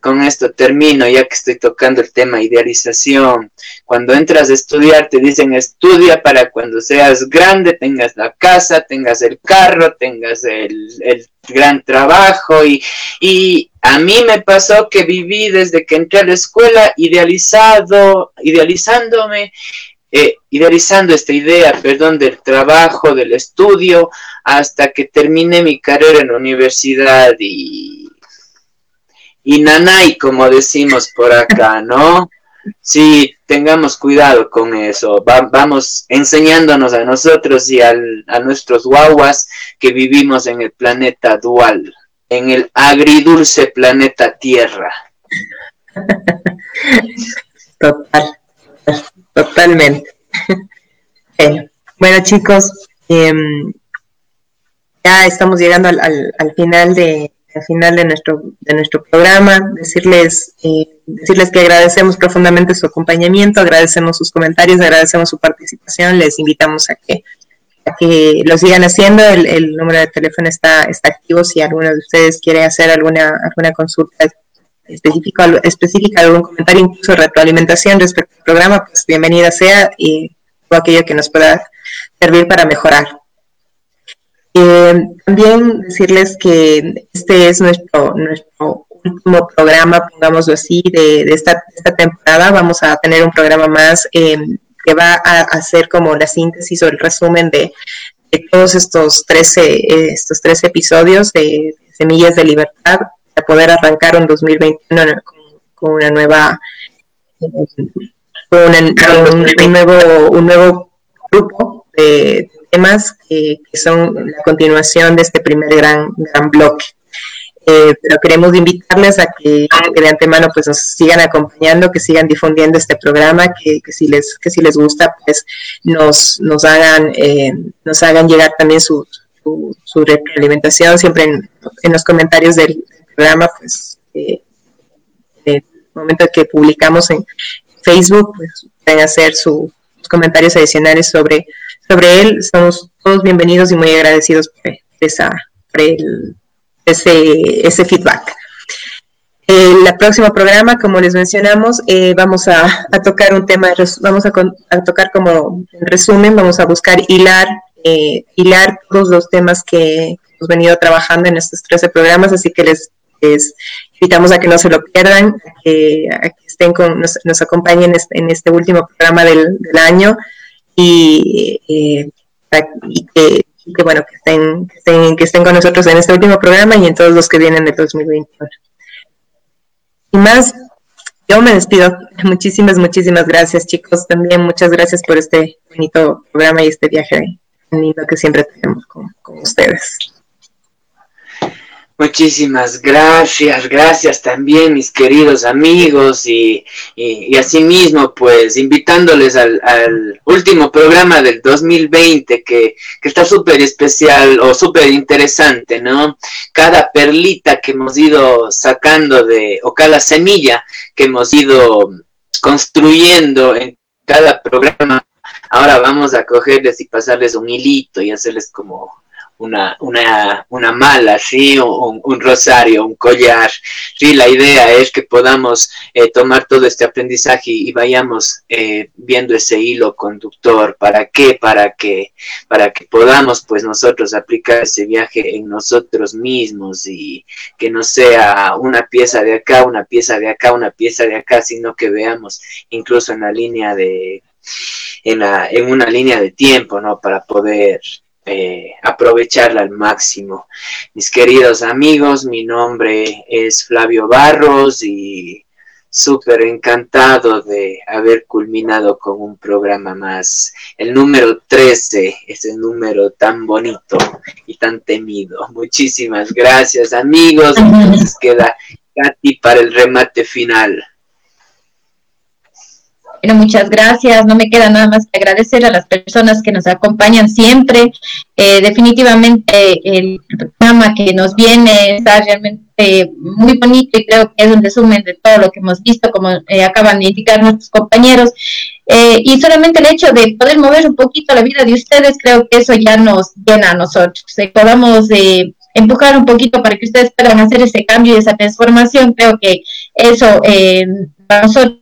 Con esto termino, ya que estoy tocando el tema idealización. Cuando entras a estudiar, te dicen estudia para cuando seas grande, tengas la casa, tengas el carro, tengas el, gran trabajo. Y, y a mí me pasó que viví desde que entré a la escuela idealizado, idealizándome eh, idealizando esta idea, perdón, del trabajo, del estudio, hasta que terminé mi carrera en la universidad y, y nanay, como decimos por acá, ¿no? Sí, tengamos cuidado con eso. vamos enseñándonos a nosotros y al, a nuestros guaguas que vivimos en el planeta dual, en el agridulce planeta Tierra. Total. Totalmente. bueno, chicos, em, ya estamos llegando al, al, final de al final de nuestro de nuestro programa. Decirles eh, decirles que agradecemos profundamente su acompañamiento, agradecemos sus comentarios, agradecemos su participación. Les invitamos a que a que lo sigan haciendo. El, el número de teléfono está está activo si alguno de ustedes quiere hacer alguna alguna consulta específico, específica, algún comentario, incluso retroalimentación respecto al programa, pues bienvenida sea y todo aquello que nos pueda servir para mejorar. Eh, también decirles que este es nuestro, nuestro último programa, pongámoslo así, de, esta, temporada. Vamos a tener un programa más eh, que va a hacer como la síntesis o el resumen de, todos estos 13, estos 13 episodios de Semillas de Libertad poder arrancar un 2021 con, una nueva con un, nuevo un nuevo grupo de temas que, son la continuación de este primer gran gran bloque. Eh, pero queremos invitarles a que, de antemano pues nos sigan acompañando, que sigan difundiendo este programa, que, si les que si les gusta pues nos nos hagan eh, nos hagan llegar también su, su, retroalimentación siempre en, en, los comentarios del, programa, pues, eh, el momento que publicamos en Facebook, pues pueden hacer sus comentarios adicionales sobre, sobre él. Somos todos bienvenidos y muy agradecidos por, esa, ese, ese feedback. El próximo programa, como les mencionamos, eh, vamos a, tocar un tema, vamos a, tocar como resumen, vamos a buscar hilar, eh, hilar todos los temas que hemos venido trabajando en estos 13 programas, así que les les invitamos a que no se lo pierdan, a que, estén con, nos, acompañen en este último programa del, año y, eh, que, bueno, que estén, que estén, con nosotros en este último programa y en todos los que vienen del 2021. Y más, yo me despido. Muchísimas, muchísimas gracias, chicos. También muchas gracias por este bonito programa y este viaje lindo que siempre tenemos con ustedes. Muchísimas gracias, gracias también mis queridos amigos y, y, y asimismo pues invitándoles al, al, último programa del 2020 que, que está súper especial o súper interesante, ¿no? Cada perlita que hemos ido sacando de, o cada semilla que hemos ido construyendo en cada programa, ahora vamos a cogerles y pasarles un hilito y hacerles como una, una, una mala, ¿sí? Un, un, rosario, un collar. Sí, la idea es que podamos eh, tomar todo este aprendizaje y, vayamos eh, viendo ese hilo conductor. ¿Para qué? Para que, para que podamos, pues, nosotros aplicar ese viaje en nosotros mismos y que no sea una pieza de acá, una pieza de acá, una pieza de acá, sino que veamos incluso en la línea de, en, la, en una línea de tiempo, ¿no? Para poder eh, aprovecharla al máximo. Mis queridos amigos, mi nombre es Flavio Barros y súper encantado de haber culminado con un programa más. El número 13, ese número tan bonito y tan temido. Muchísimas gracias amigos. Entonces queda Katy para el remate final. Muchas gracias. No me queda nada más que agradecer a las personas que nos acompañan siempre. Eh, definitivamente el programa que nos viene está realmente muy bonito y creo que es un resumen de todo lo que hemos visto, como eh, acaban de indicar nuestros compañeros. Eh, y solamente el hecho de poder mover un poquito la vida de ustedes, creo que eso ya nos llena a nosotros. Que podamos empujar un poquito para que ustedes puedan hacer ese cambio y esa transformación, creo que eso para nosotros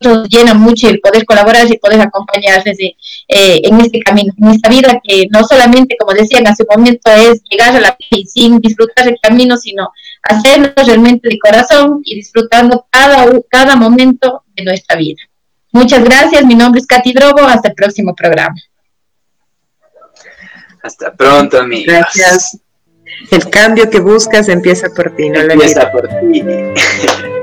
llena mucho el poder colaborar y poder acompañarles eh, en este camino, en esta vida que no solamente, como decían hace un momento, es llegar a la vida sin disfrutar el camino, sino hacerlo realmente de corazón y disfrutando cada, cada momento de nuestra vida. Muchas gracias, mi nombre es Katy Drogo, hasta el próximo programa. Hasta pronto, amigos. Gracias. El cambio que buscas empieza por ti, no Empieza por ti.